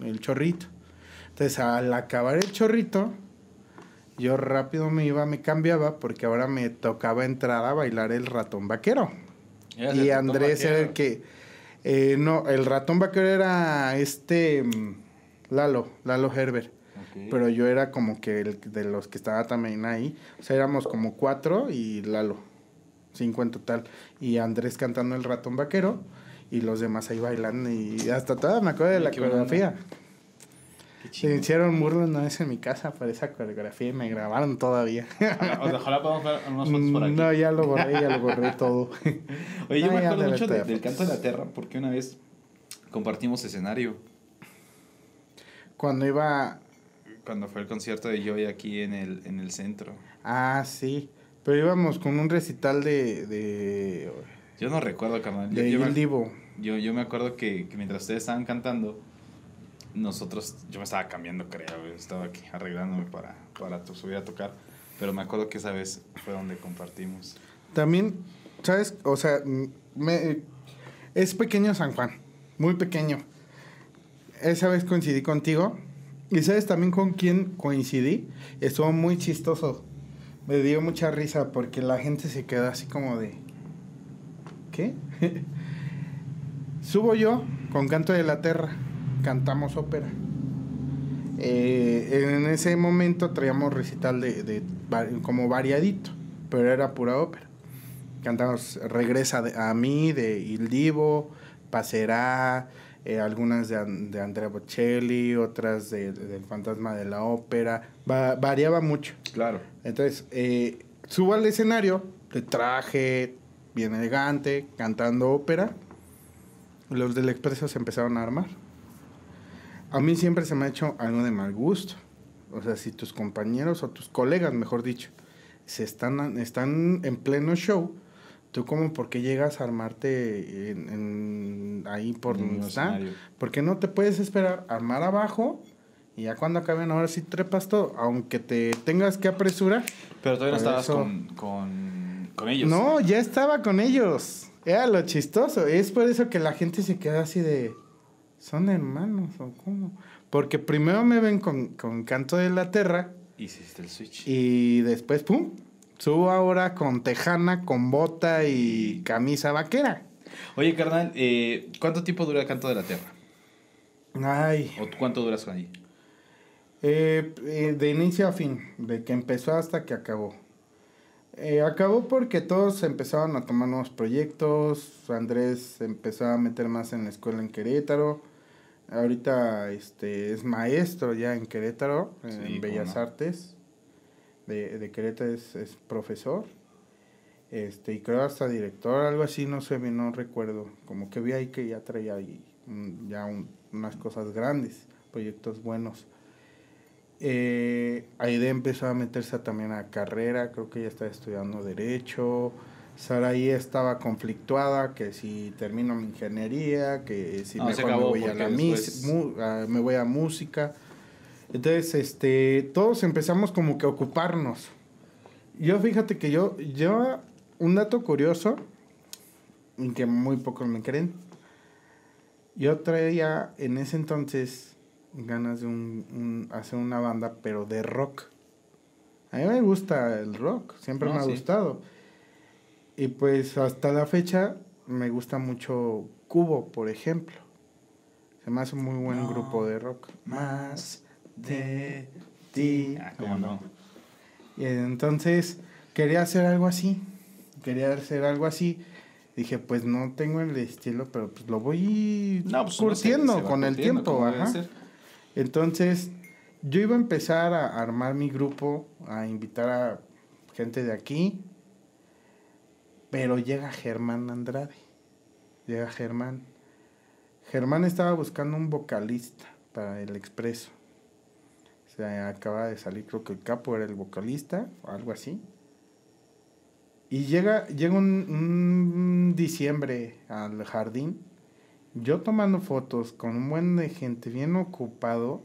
el chorrito. Entonces al acabar el chorrito, yo rápido me iba, me cambiaba, porque ahora me tocaba entrar a bailar el ratón vaquero. Y Andrés era el que... eh, no, el ratón vaquero era este... mm, Lalo, Lalo Herbert. Pero yo era como que el de los que estaba también ahí. O sea, éramos como cuatro y Lalo. Cinco en total. Y Andrés cantando el ratón vaquero. Y los demás ahí bailando. Y hasta toda me acuerdo de la buena coreografía. Se hicieron burlas una vez en mi casa por esa coreografía y me grabaron todavía. Ojalá, ojalá podamos ver unas fotos por aquí. no, ya lo borré, ya lo borré todo. Oye, yo me acuerdo mucho de- del canto de la tierra porque una vez compartimos escenario Cuando iba... cuando fue el concierto de Joy aquí en el, en el centro. Ah, sí. Pero íbamos con un recital de... De, Yo no recuerdo, carnal. Yo, de yo Il me, Divo. yo, yo me acuerdo que, que mientras ustedes estaban cantando, nosotros, yo me estaba cambiando, creo, estaba aquí arreglándome para, para subir a tocar. Pero me acuerdo que esa vez fue donde compartimos. También, ¿sabes? O sea, me, es pequeño San Juan, muy pequeño. Esa vez coincidí contigo. ¿Y sabes también con quién coincidí? Estuvo muy chistoso. Me dio mucha risa porque la gente se quedó así como de... ¿Qué? Subo yo con Canto de la Tierra. Cantamos ópera. Eh, en ese momento traíamos recital de, de como variadito, pero era pura ópera. Cantamos Regresa a mí de Il Divo, Passerá, eh, algunas de, An- de Andrea Bocelli, otras de, de- del Fantasma de la Ópera. Va- variaba mucho. Claro. Entonces, eh, subo al escenario de traje, bien elegante, cantando ópera. Los del Expreso se empezaron a armar. A mí siempre se me ha hecho algo de mal gusto. O sea, si tus compañeros o tus colegas, mejor dicho, se están, están en pleno show, tú como por qué llegas a armarte en, en- ahí por donde están? Porque no te puedes esperar armar abajo y ya cuando acaben ahora sí trepas todo, aunque te tengas que apresurar. Pero todavía no estabas eso- con, con, con ellos. No, ya estaba con ellos. Era lo chistoso. Es por eso que la gente se queda así de... ¿Son hermanos o cómo? Porque primero me ven con, con Canto de la Tierra Hiciste el switch. y después, ¡pum! Subo ahora con tejana, con bota y camisa vaquera. Oye, carnal, eh, ¿cuánto tiempo dura el canto de la tierra? Ay, ¿O cuánto duras ahí? eh, eh, de inicio a fin, de que empezó hasta que acabó. Eh, acabó porque todos empezaron a tomar nuevos proyectos. Andrés empezó a meter más en la escuela en Querétaro. Ahorita este, es maestro ya en Querétaro, Sí, en Bellas no. Artes. De, de Querétaro es, es profesor. Este, y creo hasta director, algo así, no sé no recuerdo. Como que vi ahí que ya traía ahí ya un- unas cosas grandes, proyectos buenos. Eh, Aide empezó a meterse también a carrera, creo que ella estaba estudiando Derecho. Saraí estaba conflictuada, que si termino mi ingeniería, que si No, mejor me voy a la después- mis- mu- a- me voy a música. Entonces, este, todos empezamos como que a ocuparnos. Yo fíjate que yo, yo, un dato curioso, que muy pocos me creen, yo traía en ese entonces ganas de un, un- hacer una banda, pero de rock. A mí me gusta el rock, siempre No, me ha sí. gustado. Y pues hasta la fecha me gusta mucho Cubo, por ejemplo. Se me hace un muy buen No. grupo de rock. Más de ti. Ah, cómo no. Y entonces quería hacer algo así. Quería hacer algo así. Dije, pues no tengo el estilo, pero pues lo voy No, pues se- curtiendo se con el tiempo. ajá. Entonces yo iba a empezar a armar mi grupo, a invitar a gente de aquí, pero llega Germán Andrade. Llega Germán. Germán estaba buscando un vocalista para el expreso. O sea, acaba de salir, creo que el capo era el vocalista, o algo así. Y llega, llega un, un diciembre al jardín, yo tomando fotos con un buen de gente bien ocupado,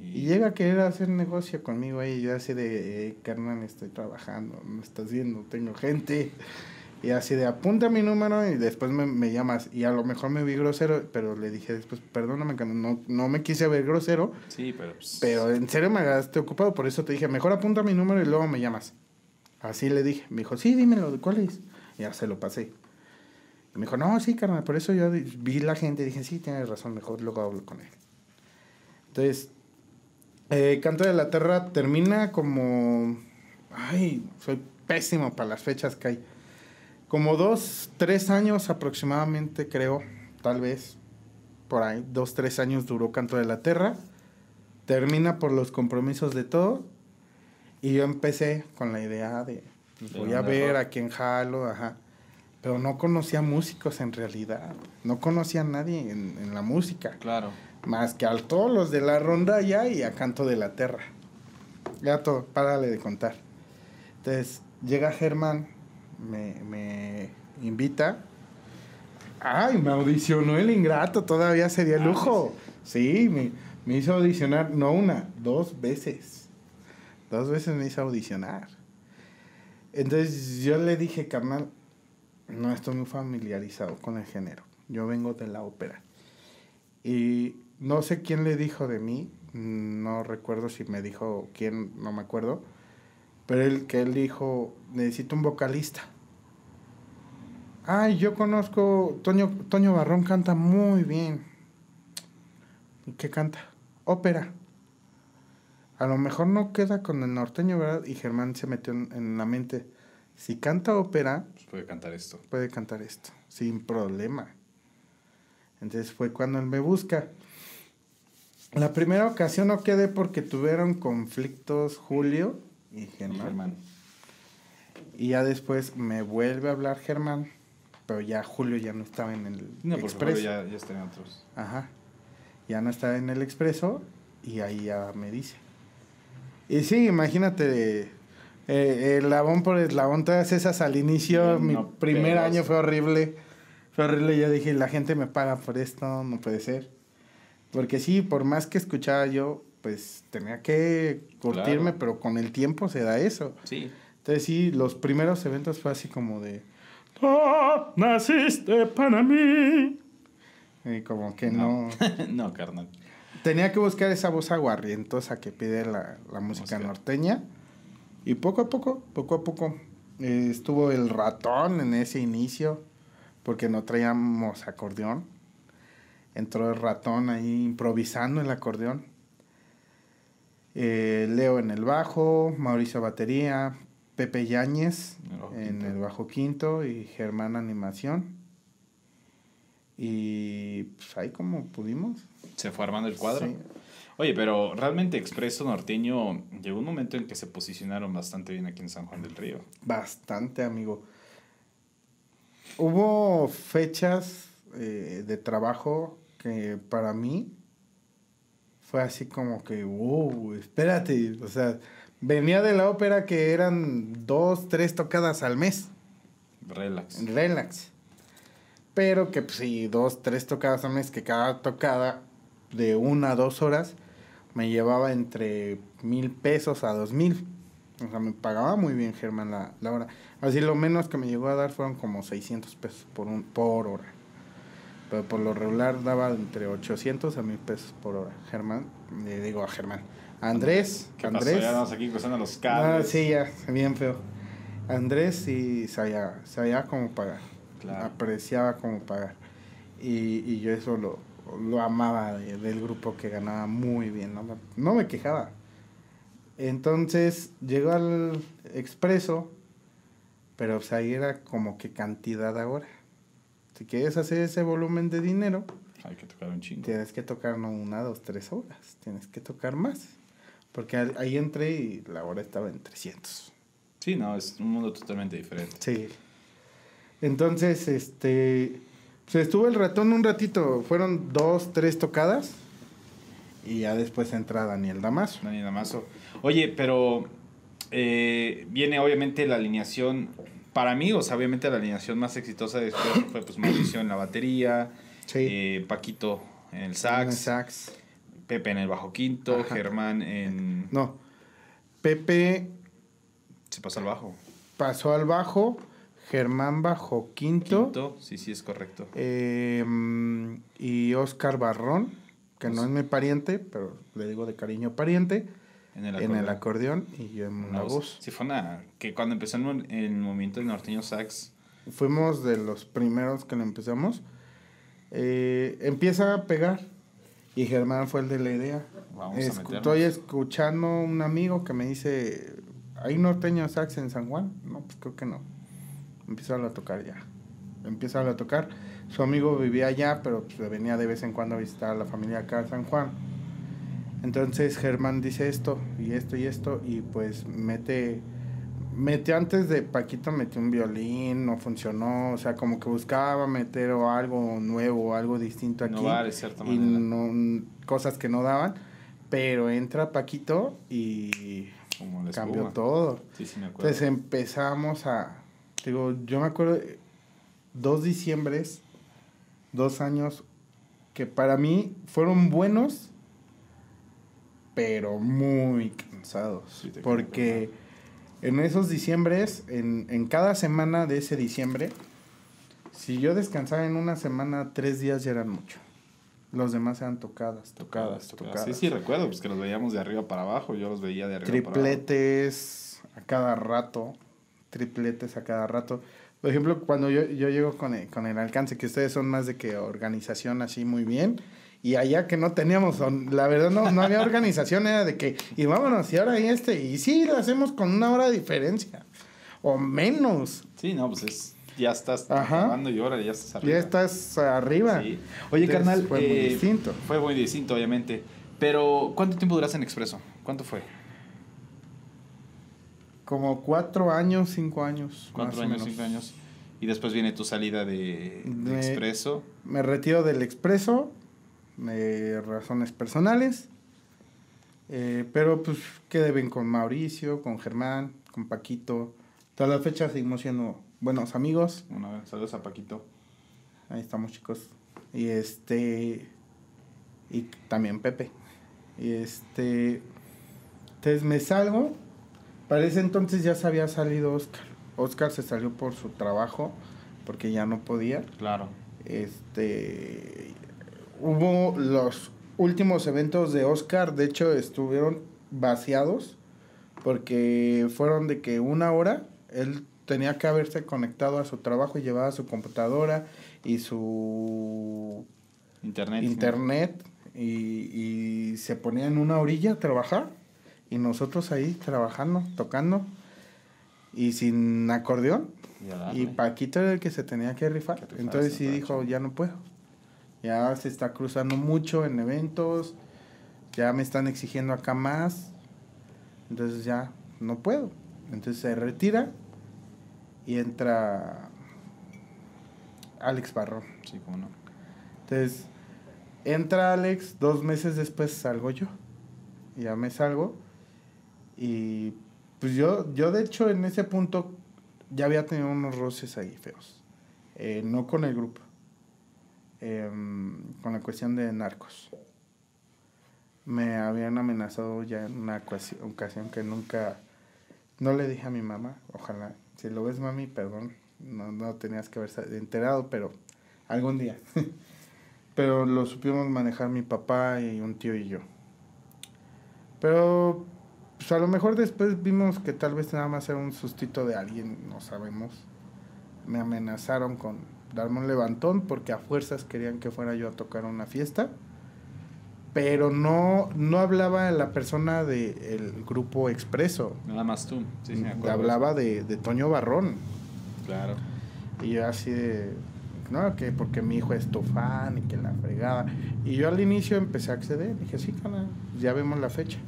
y llega a querer hacer negocio conmigo ahí, yo así de, eh, carnal, estoy trabajando, no estás viendo, tengo gente. Y así de, apunta mi número y después me, me llamas. Y a lo mejor me vi grosero, pero le dije después, perdóname, que no, no me quise ver grosero. Sí, pero... pues, Pero en serio me agarraste ocupado, por eso te dije, mejor apunta mi número y luego me llamas. Así le dije. Me dijo, sí, dímelo, ¿cuál es? Y ya se lo pasé. Y me dijo, no, sí, carnal, por eso yo vi la gente y dije, sí, tienes razón, mejor luego hablo con él. Entonces, eh, Canto de la Tierra termina como... Ay, soy pésimo para las fechas que hay. Como dos, tres años aproximadamente, creo, tal vez, por ahí, dos, tres años duró Canto de la Tierra. Termina por los compromisos de todo. Y yo empecé con la idea de, pues, voy a ver rock. a quién jalo, ajá. Pero no conocía músicos en realidad. No conocía a nadie en, en la música. Claro. Más que a todos los de la ronda ya y a Canto de la Tierra. Ya todo, párale de contar. Entonces, llega Germán, me, me invita. Ay, me audicionó el ingrato, todavía sería Ah, lujo. Sí, me, me hizo audicionar, no una, dos veces. Dos veces me hizo audicionar. Entonces yo le dije, carnal, no estoy muy familiarizado con el género. Yo vengo de la ópera. Y no sé quién le dijo de mí, no recuerdo si me dijo quién, no me acuerdo, pero él que él dijo, necesito un vocalista. Ay, yo conozco, Toño, Toño Barrón canta muy bien. ¿Y qué canta? Ópera. A lo mejor no queda con el norteño, ¿verdad? Y Germán se metió en, en la mente, si canta ópera, Pues puede cantar esto. puede cantar esto, sin problema. Entonces fue cuando él me busca. La primera ocasión no quedé porque tuvieron conflictos Julio y Germán. Germán. Y ya después me vuelve a hablar Germán, pero ya Julio ya no estaba en el No, expreso. ya, ya están otros. Ajá. Ya no estaba en el expreso y ahí ya me dice. Y sí, imagínate, eh, eslabón por eslabón, todas esas al inicio, mi no primer pegas. año fue horrible. Fue horrible, yo dije, la gente me paga por esto, no puede ser. Porque sí, por más que escuchaba yo, pues tenía que curtirme, Claro. pero con el tiempo se da eso. Sí. Entonces sí, los primeros eventos fue así como de... "Ah, naciste para mí. Y como que no... no, carnal. Tenía que buscar esa voz aguarrientosa que pide la, la música Música. norteña. Y poco a poco, poco a poco, eh, estuvo el ratón en ese inicio, porque no traíamos acordeón. Entró el ratón ahí improvisando el acordeón. Eh, Leo en el bajo, Mauricio batería, Pepe Yáñez En el bajo en quinto. el bajo quinto y Germán animación. Y pues ahí como pudimos. Se fue armando el cuadro. Sí. Oye, pero realmente Expreso Norteño llegó un momento en que se posicionaron bastante bien aquí en San Juan del Río. Bastante, amigo. Hubo fechas eh, de trabajo que para mí fue así como que, wow, espérate, o sea, venía de la ópera que eran dos, tres tocadas al mes, Relax. relax. Pero que pues, sí, dos, tres tocadas al mes, que cada tocada de una a dos horas me llevaba entre mil pesos a dos mil. O sea, me pagaba muy bien Germán la, la hora. Así lo menos que me llegó a dar fueron como 600 pesos por, un, por hora. Pero por lo regular daba entre 800 a 1000 pesos por hora. Germán, le digo a Germán. Andrés, ¿Qué Andrés. pasó? Ya andamos aquí cruzando los Ah, cables. sí, ya, bien feo. Andrés sí sabía, sabía cómo pagar. Claro. Apreciaba cómo pagar. Y, y yo eso lo, lo amaba de- del grupo que ganaba muy bien. No me, no me quejaba. Entonces llegó al expreso, pero ahí era como que cantidad ahora. Si quieres hacer ese volumen de dinero, Hay que tocar un chingo. tienes que tocar no una, dos, tres horas. Tienes que tocar más. Porque ahí entré y la hora estaba en 300. Sí, no, es un mundo totalmente diferente. Sí. Entonces, este. Se estuvo el ratón un ratito. Fueron dos, tres tocadas. Y ya después entra Daniel Damaso. Dani Damaso. Oye, pero eh, viene obviamente la alineación, para mí, o sea, obviamente la alineación más exitosa de después fue pues Mauricio en la batería, Sí. eh, Paquito en el En sax, el sax. Pepe en el bajo quinto, Ajá. Germán en... No. Pepe Se pasó al bajo. pasó al bajo. Germán bajo quinto. Quinto, sí, sí, es correcto. eh, mm, y Oscar Barrón, que no es mi pariente, pero le digo de cariño pariente. En el En el acordeón. acordeón y en Una la voz. voz. Sí, fue una... Que cuando empezó el, el movimiento del norteño sax, Fuimos de los primeros que lo empezamos. Eh, empieza a pegar. Y Germán fue el de la idea. Vamos a Escu- meternos. Estoy escuchando un amigo que me dice, ¿hay norteño sax en San Juan? No, pues creo que no. Empieza a tocar ya. Empieza a tocar. Su amigo vivía allá, pero pues, venía de vez en cuando a visitar a la familia acá a San Juan. Entonces Germán dice esto y esto y esto y pues mete mete antes de Paquito metió un violín, no funcionó, o sea, como que buscaba meter o algo nuevo, algo distinto aquí innovar de cierta y manera. no cosas que no daban, pero entra Paquito y Como cambió espuma. todo. Sí, sí, me acuerdo. Entonces empezamos a digo, yo me acuerdo dos diciembres, dos años que para mí fueron buenos, pero muy cansados. Sí, porque en esos diciembres, en, en cada semana de ese diciembre, si yo descansaba en una semana, tres días ya eran mucho. Los demás eran tocadas, tocadas, tocadas. Sí, sí, recuerdo, pues que los veíamos de arriba para abajo, yo los veía de arriba para abajo. tripletes a cada rato, tripletes a cada rato. Por ejemplo, cuando yo, yo llego con el, con el alcance, que ustedes son más de que organización así muy bien, y allá que no teníamos, la verdad no, no había organización, era de que, y vámonos, y ahora y este, y sí, lo hacemos con una hora de diferencia, o menos, Sí, no, pues es, ya estás Ajá. acabando y ahora ya estás arriba. ya estás arriba. Sí. Oye, Entonces, carnal, fue muy eh, distinto. Fue muy distinto, obviamente. Pero, ¿cuánto tiempo duraste en Expreso? ¿Cuánto fue? Como cuatro años, cinco años. Cuatro años, cinco años. Y después viene tu salida de, de De- Expreso. Me retiro del expreso, de razones personales. Eh, pero pues quedé bien con Mauricio, con Germán, con Paquito. Hasta la fecha seguimos siendo buenos amigos. Una vez, saludos a Paquito. Ahí estamos chicos. Y este... Y también Pepe. Y este... Entonces me salgo. Para ese entonces ya se había salido Oscar. Oscar se salió por su trabajo porque ya no podía. Claro. Este hubo los últimos eventos de Oscar, de hecho estuvieron vaciados porque fueron de que una hora él tenía que haberse conectado a su trabajo y llevaba su computadora y su Internet. internet y, y se ponía en una orilla a trabajar y nosotros ahí trabajando, tocando y sin acordeón Y Paquito era el que se tenía que rifar. Entonces sí dijo, ya no puedo. Ya se está cruzando mucho en eventos. Ya me están exigiendo acá más. Entonces ya no puedo. Entonces se retira y entra Alex Barrón. Sí, cómo no. Entonces entra Alex, dos meses después salgo yo. Ya me salgo. Y pues yo, yo de hecho en ese punto ya había tenido unos roces ahí feos. Eh, no con el grupo. Em, con la cuestión de narcos. Me habían amenazado ya en una ocasi- ocasión que nunca... No le dije a mi mamá, ojalá. Si lo ves, mami, perdón. No, no tenías que haber sa- enterado, pero algún día. pero lo supimos manejar mi papá y un tío y yo. Pero pues a lo mejor después vimos que tal vez nada más era un sustito de alguien, no sabemos. Me amenazaron con darme un levantón porque a fuerzas querían que fuera yo a tocar una fiesta. Pero no, no hablaba la persona del grupo Expreso. Nada más tú. Sí, sí, me acuerdo. hablaba de, de Toño Barrón. Claro. Y yo así de, no, que porque mi hijo es tu fan y que la fregada. Y yo al inicio empecé a acceder. Dije, sí, canal, ya vemos la fecha.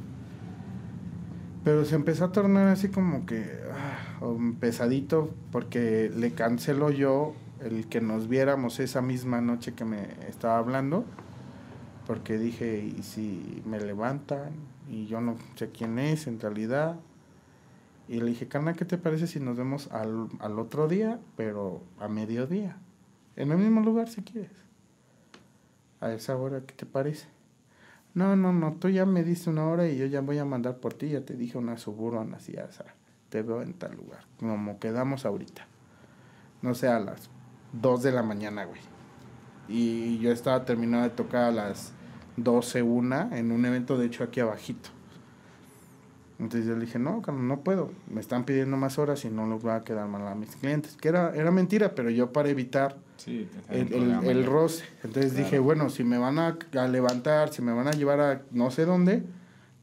Pero se empezó a tornar así como que ah, un pesadito porque le canceló yo el que nos viéramos esa misma noche que me estaba hablando. Porque dije, ¿y si me levantan? Y yo no sé quién es en realidad. Y le dije, carnal, ¿qué te parece si nos vemos al, al otro día, pero a mediodía? En el mismo lugar si quieres. A esa hora, ¿qué te parece? No, no, no, tú ya me diste una hora y yo ya voy a mandar por ti, ya te dije una suburban así, o sea, te veo en tal lugar, como quedamos ahorita. No sé, a las 2 de la mañana, güey. Y yo estaba terminado de tocar a las 12, una, en un evento, de hecho, aquí abajito. Entonces yo le dije, no, no puedo. Me están pidiendo más horas y no los voy a quedar mal a mis clientes. Que era, era mentira, pero yo para evitar Sí, el, el, el roce. Entonces Claro. dije, bueno, si me van a, a levantar, si me van a llevar a no sé dónde,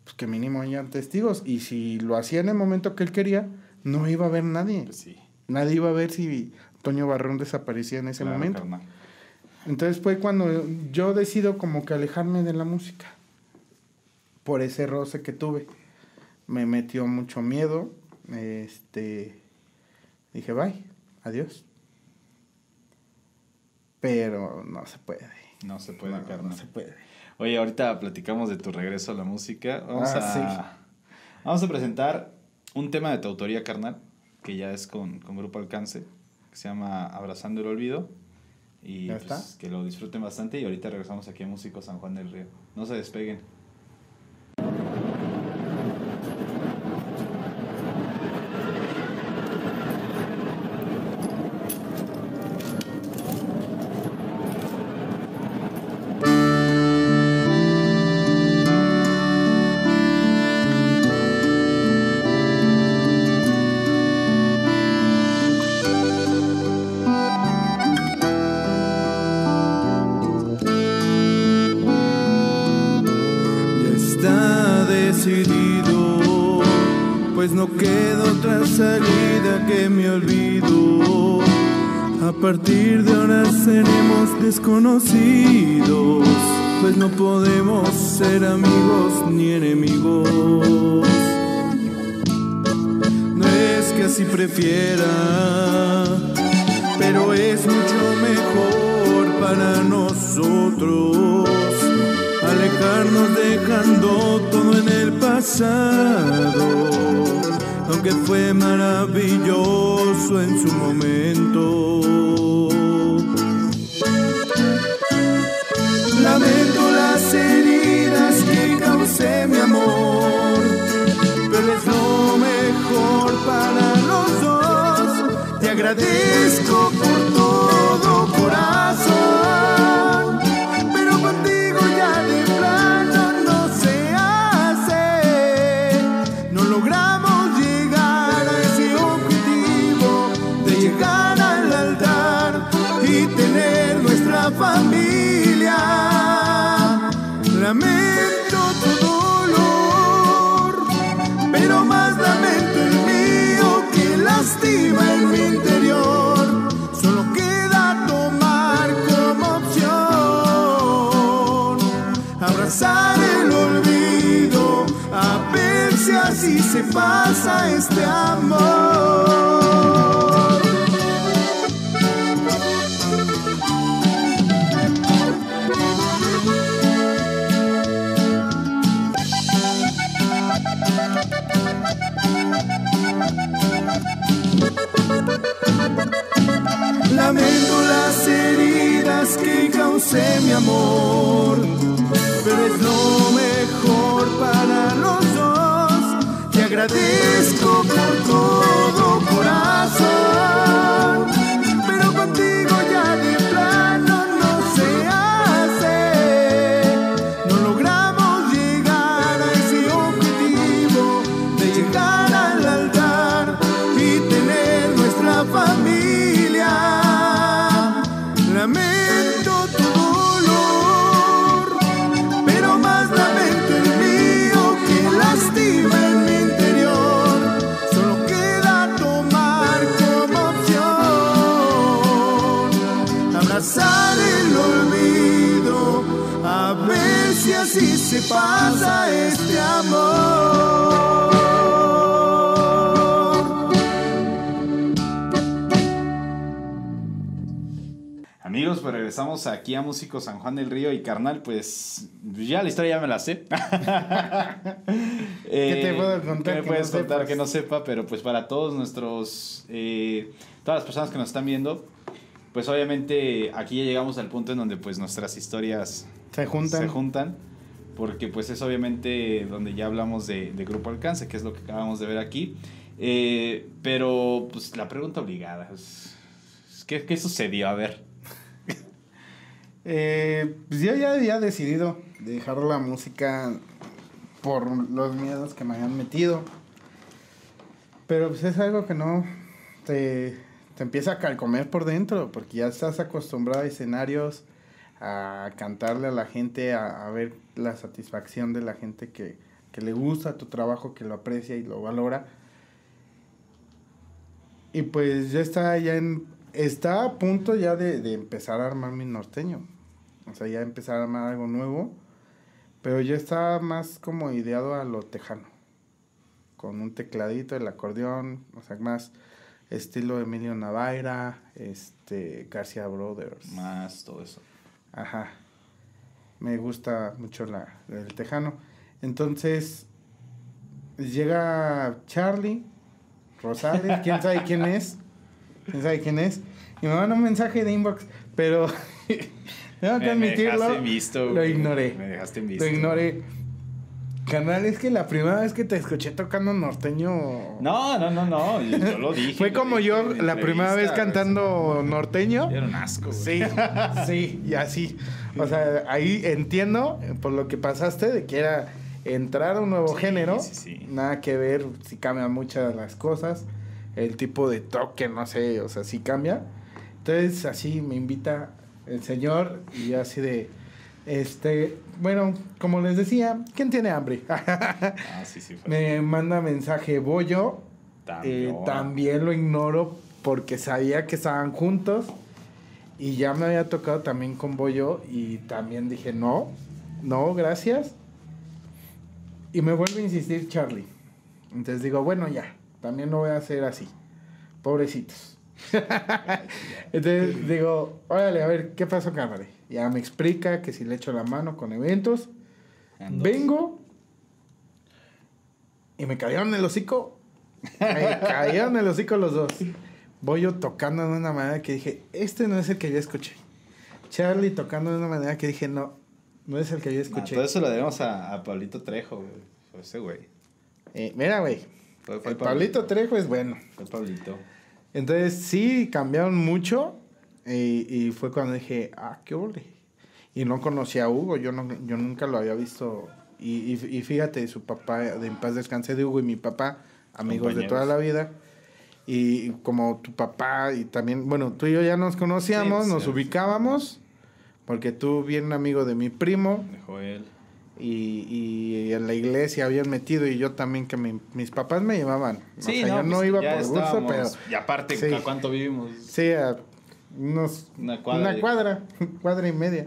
pues que mínimo hayan testigos. Y si lo hacía en el momento que él quería, no iba a haber nadie. Pues sí. Nadie iba a ver si Toño Barrón desaparecía en ese Claro, momento. carnal. Entonces fue cuando yo decido como que alejarme de la música. Por ese roce que tuve. Me metió mucho miedo. Este dije, bye, adiós. Pero no se puede. No se puede, No, carnal. no se puede. Oye, ahorita platicamos de tu regreso a la música. Vamos Ah, a vamos a presentar un tema de tu autoría, carnal, que ya es con, con Grupo Alcance, que se llama Abrazando el Olvido. Y ¿Ya pues, está? que lo disfruten bastante. Y ahorita regresamos aquí a Músico San Juan del Río. No se despeguen. Decidido, pues no queda otra salida que mi olvido. A partir de ahora seremos desconocidos, pues no podemos ser amigos ni enemigos. No es que así prefiera, pero es mucho mejor para nosotros alejarnos dejando todo en el pasado, aunque fue maravilloso en su momento. Lamento las heridas que causé mi amor, pero es lo mejor para los dos. Te agradezco por todo, si se pasa este amor. Lamento las heridas que causé mi amor, pero es lo regresamos aquí a Músico San Juan del Río y carnal, pues ya la historia ya me la sé. ¿Qué te puedo contar ¿Qué me que puedes no contar sepas? que no sepa? Pero pues para todos nuestros, eh, todas las personas que nos están viendo, pues obviamente aquí ya llegamos al punto en donde pues nuestras historias Se juntan. se juntan. Porque pues es obviamente donde ya hablamos de, de Grupo Alcance, que es lo que acabamos de ver aquí. Eh, pero pues la pregunta obligada es, ¿qué, ¿qué sucedió? A ver. Eh, pues yo ya había decidido dejar la música por los miedos que me habían metido. Pero pues es algo que no te, te empieza a calcomer por dentro, porque ya estás acostumbrado a escenarios, a cantarle a la gente, a, a ver la satisfacción de la gente que, que le gusta tu trabajo, que lo aprecia y lo valora. Y pues ya está ya en está a punto ya de, de empezar a armar mi norteño. O sea, ya empezar a armar algo nuevo. Pero ya está más como ideado a lo tejano. Con un tecladito, el acordeón, o sea, más estilo Emilio Navaira, este, García Brothers. Más todo eso. Ajá. Me gusta mucho la, el tejano. Entonces, llega Charlie Rosales, quién sabe quién es. ¿Quién sabe quién es? Y me manda un mensaje de inbox, pero tengo que Me- me admitirlo. dejaste visto, lo ignoré. Me dejaste visto. Lo ignoré. Canal, es que la primera vez que te escuché tocando norteño. No, no, no, no. Yo, yo lo dije. Fue como dije yo la primera vez cantando norteño. Era un asco, güey. Sí, sí, y así. O sea, ahí entiendo eh, por lo que pasaste de que era entrar a un nuevo Sí, género. sí, sí. Nada que ver, si cambian muchas las cosas. El tipo de toque, no sé, o sea, sí cambia. Entonces, así me invita el señor y yo así de. Este, bueno, como les decía, ¿quién tiene hambre? Ah, sí, sí. Me manda mensaje Bollo. También. Eh, también lo ignoro porque sabía que estaban juntos y ya me había tocado también con Bollo y también dije no, no, gracias. Y me vuelve a insistir Charlie. Entonces digo, bueno, ya, también lo voy a hacer así. Pobrecitos. Entonces digo, órale, a ver, ¿qué pasó, cámara? Ya me explica que si le echo la mano con eventos. Vengo y me cayeron en el hocico. Me cayeron en el hocico los dos. Voy yo tocando de una manera que dije, este no es el que yo escuché. Charlie tocando de una manera que dije, no, no es el que yo Nah, escuché. todo eso lo debemos a, a Pablito Trejo, güey. Fue ese güey. Eh, mira, güey. El Pablito Trejo es bueno. Fue Pablito. Entonces sí, cambiaron mucho. Y, y fue cuando dije, ah, qué ole. Y no conocía a Hugo, yo, no, yo nunca lo había visto. Y, y, y fíjate, su papá, de en paz descanse de Hugo y mi papá, amigos de toda la vida. Y como tu papá y también, bueno, tú y yo ya nos conocíamos, Sí, nos sí, ubicábamos, porque tú bien amigo de mi primo De Joel. Y, y en la iglesia habían metido y yo también que mi- mis papás me llevaban. Sí, o sea, yo no pues, iba por gusto, pero Y aparte, Sí. ¿a cuánto vivimos? Sí, a unos, Una cuadra. una cuadra, cuadra y media.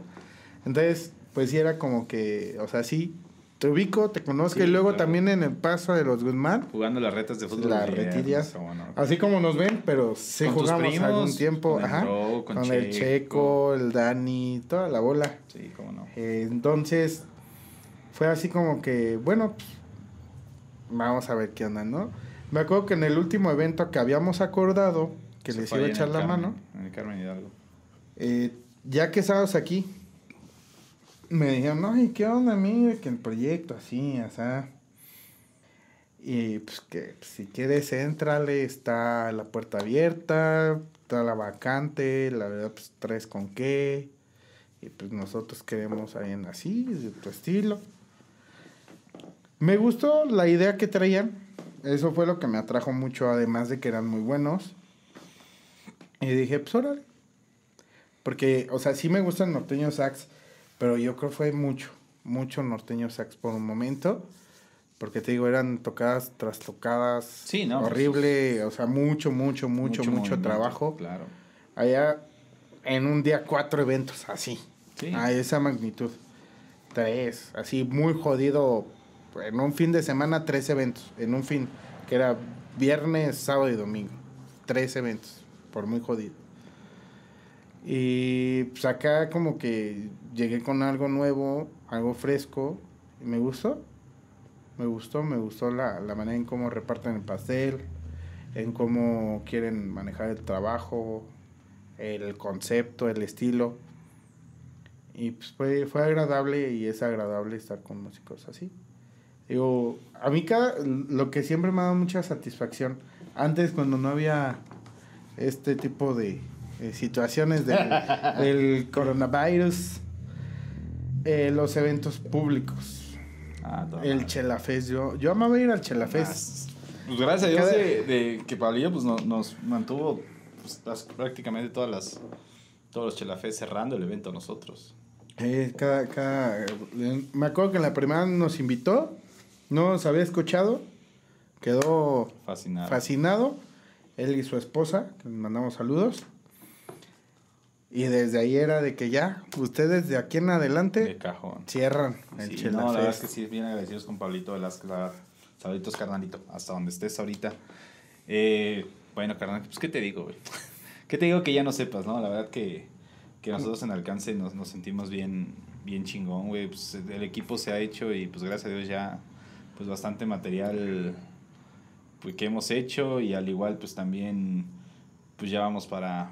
Entonces, pues sí era como que, o sea, sí, te ubico, te conozco Sí, y luego claro. también en el paso de los Guzmán, Jugando las retas de fútbol. las retillas, bueno. así como nos ven, pero sí Con tus jugamos primos, algún tiempo, con el ajá, Bro, con, con el Checo. Checo, el Dani, toda la bola. Sí, cómo no. Eh, entonces, fue así como que, bueno, pues, vamos a ver qué onda, ¿no? Me acuerdo que en el último evento que habíamos acordado, que Eso les iba a echar la Carmen, mano, En el Carmen Hidalgo. eh, ya que estábamos aquí, me dijeron, ay, ¿qué onda, amigo? Que el proyecto así, o sea. Y pues que pues, si quieres, entrale, está la puerta abierta, está la vacante, la verdad, pues traes con qué. Y pues nosotros queremos alguien así, de tu estilo. Me gustó la idea que traían. Eso fue lo que me atrajo mucho, además de que eran muy buenos. Y dije, pues órale. Porque, o sea, sí me gusta el norteño sax, pero yo creo que fue mucho, mucho norteño sax por un momento. Porque te digo, eran tocadas tras tocadas. Sí, no, pues, Horrible, o sea, mucho, mucho, mucho, mucho, movimiento, trabajo. Claro. Allá en un día cuatro eventos, así. Sí. A esa magnitud. Tres, así muy jodido. En un fin de semana, tres eventos. En un fin, que era viernes, sábado y domingo. Tres eventos, por muy jodido. Y pues acá como que llegué con algo nuevo, algo fresco, y me gustó. Me gustó, me gustó la, la manera en cómo reparten el pastel, en cómo quieren manejar el trabajo, el concepto, el estilo. Y pues fue, fue agradable y es agradable estar con músicos así. Digo, a mí cada, lo que siempre me ha dado mucha satisfacción, antes cuando no había este tipo de, de situaciones del, del coronavirus, eh, los eventos públicos. Ah, El. Chelafest, yo, yo amaba ir al Chelafest. Ah, Pues gracias a Dios de, de que Pablillo pues, no- nos mantuvo pues, las- prácticamente todas las todos los chelafés cerrando el evento nosotros. Eh, cada, cada, eh, me acuerdo que en la primera nos invitó, no nos había escuchado, quedó Fascinado. fascinado, él y su esposa, que les mandamos saludos. Y desde ahí era de que ya, ustedes de aquí en de adelante cajón. cierran el Sí, no, la verdad es que sí, bien agradecidos con Pablito Velázquez. Saluditos, carnalito, hasta donde estés ahorita. Eh, bueno, carnal, pues, ¿qué te digo, güey? ¿Qué te digo que ya no sepas, no? La verdad que, que nosotros en Alcance nos, nos sentimos bien, bien chingón, güey. Pues, el equipo se ha hecho y, pues, gracias a Dios ya, pues, bastante material pues, que hemos hecho y al igual, pues, también, pues, ya vamos para,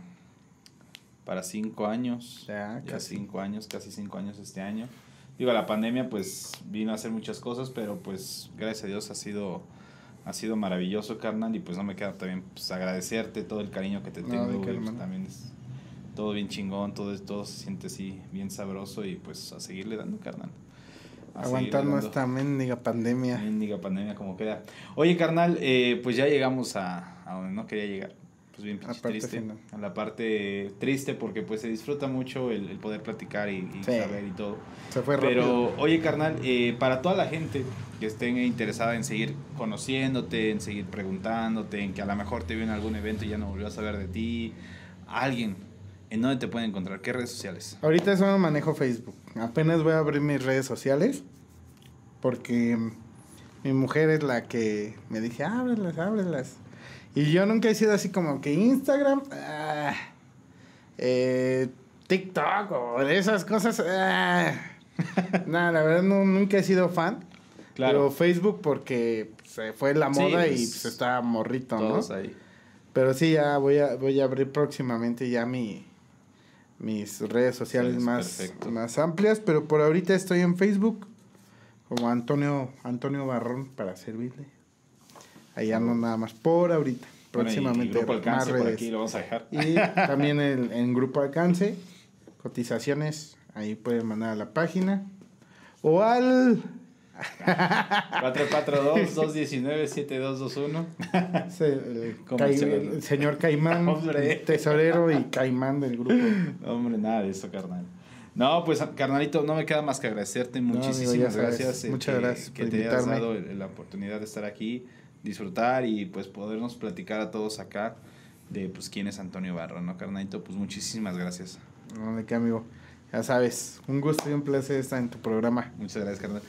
para cinco años. Ya, Ya casi. cinco años, casi cinco años este año. Digo, la pandemia pues vino a hacer muchas cosas, pero pues gracias a Dios ha sido, ha sido maravilloso, carnal, y pues no me queda también pues agradecerte todo el cariño que te No, tengo, güey, pues, también es todo bien chingón, todo, todo se siente así bien sabroso y pues a seguirle dando, carnal. Aguantando esta mendiga pandemia. Mendiga pandemia como queda. Oye, carnal, eh, pues ya llegamos a, a donde no quería llegar. Pues bien La pinche parte triste. final. A la parte triste porque pues se disfruta mucho el, el poder platicar y, y Sí. saber y todo. Se fue rápido. Pero, oye, carnal, eh, para toda la gente que esté interesada en seguir conociéndote, en seguir preguntándote, en que a lo mejor te vio en algún evento y ya no volvió a saber de ti, alguien, ¿en dónde te pueden encontrar? ¿Qué redes sociales? Ahorita solo manejo Facebook. Apenas voy a abrir mis redes sociales. Porque mi mujer es la que me dice, ábrelas, ábrelas. Y yo nunca he sido así como que Instagram, ah, eh, TikTok o de esas cosas. ah. Nada, la verdad no, nunca he sido fan. Pero Facebook porque se fue la Sí, moda y pues, pues, está morrito, ¿no? Ahí. Pero sí, ya voy a, voy a abrir próximamente ya mi, mis redes sociales Sí, más, perfecto. más amplias, pero por ahorita estoy en Facebook como Antonio, Antonio Barrón para servirle. Ahí ando nada más por ahorita. Bueno, y- y Próximamente Alcance más redes. aquí lo vamos a dejar. Y también el, en Grupo Alcance, cotizaciones, ahí pueden mandar a la página. O al 442-219-7221. se- el, ¿Cómo Cai- se- el señor Caimán, Hombre. tesorero y Caimán del grupo. Hombre, nada de eso, carnal. No, pues, carnalito, no me queda más que agradecerte. Muchísimas gracias. eh, Muchas que- gracias Que por te hayas invitarme. dado el- la oportunidad de estar aquí, disfrutar y pues podernos platicar a todos acá de pues quién es Antonio Barro, ¿no, carnalito? Pues muchísimas gracias. No, de qué, amigo. Ya sabes, un gusto y un placer estar en tu programa. Muchas gracias, carnal.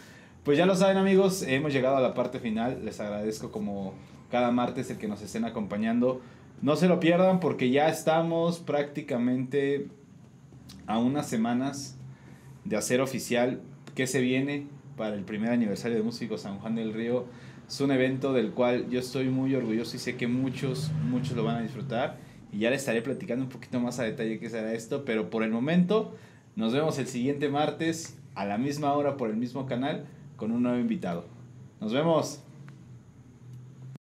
Pues ya lo saben, amigos, hemos llegado a la parte final. Les agradezco como cada martes el que nos estén acompañando. No se lo pierdan porque ya estamos prácticamente a unas semanas de hacer oficial que se viene para el primer aniversario de Músicos San Juan del Río. Es un evento del cual yo estoy muy orgulloso y sé que muchos, muchos lo van a disfrutar. Y ya les estaré platicando un poquito más a detalle qué será esto. Pero por el momento, nos vemos el siguiente martes a la misma hora por el mismo canal con un nuevo invitado. Nos vemos.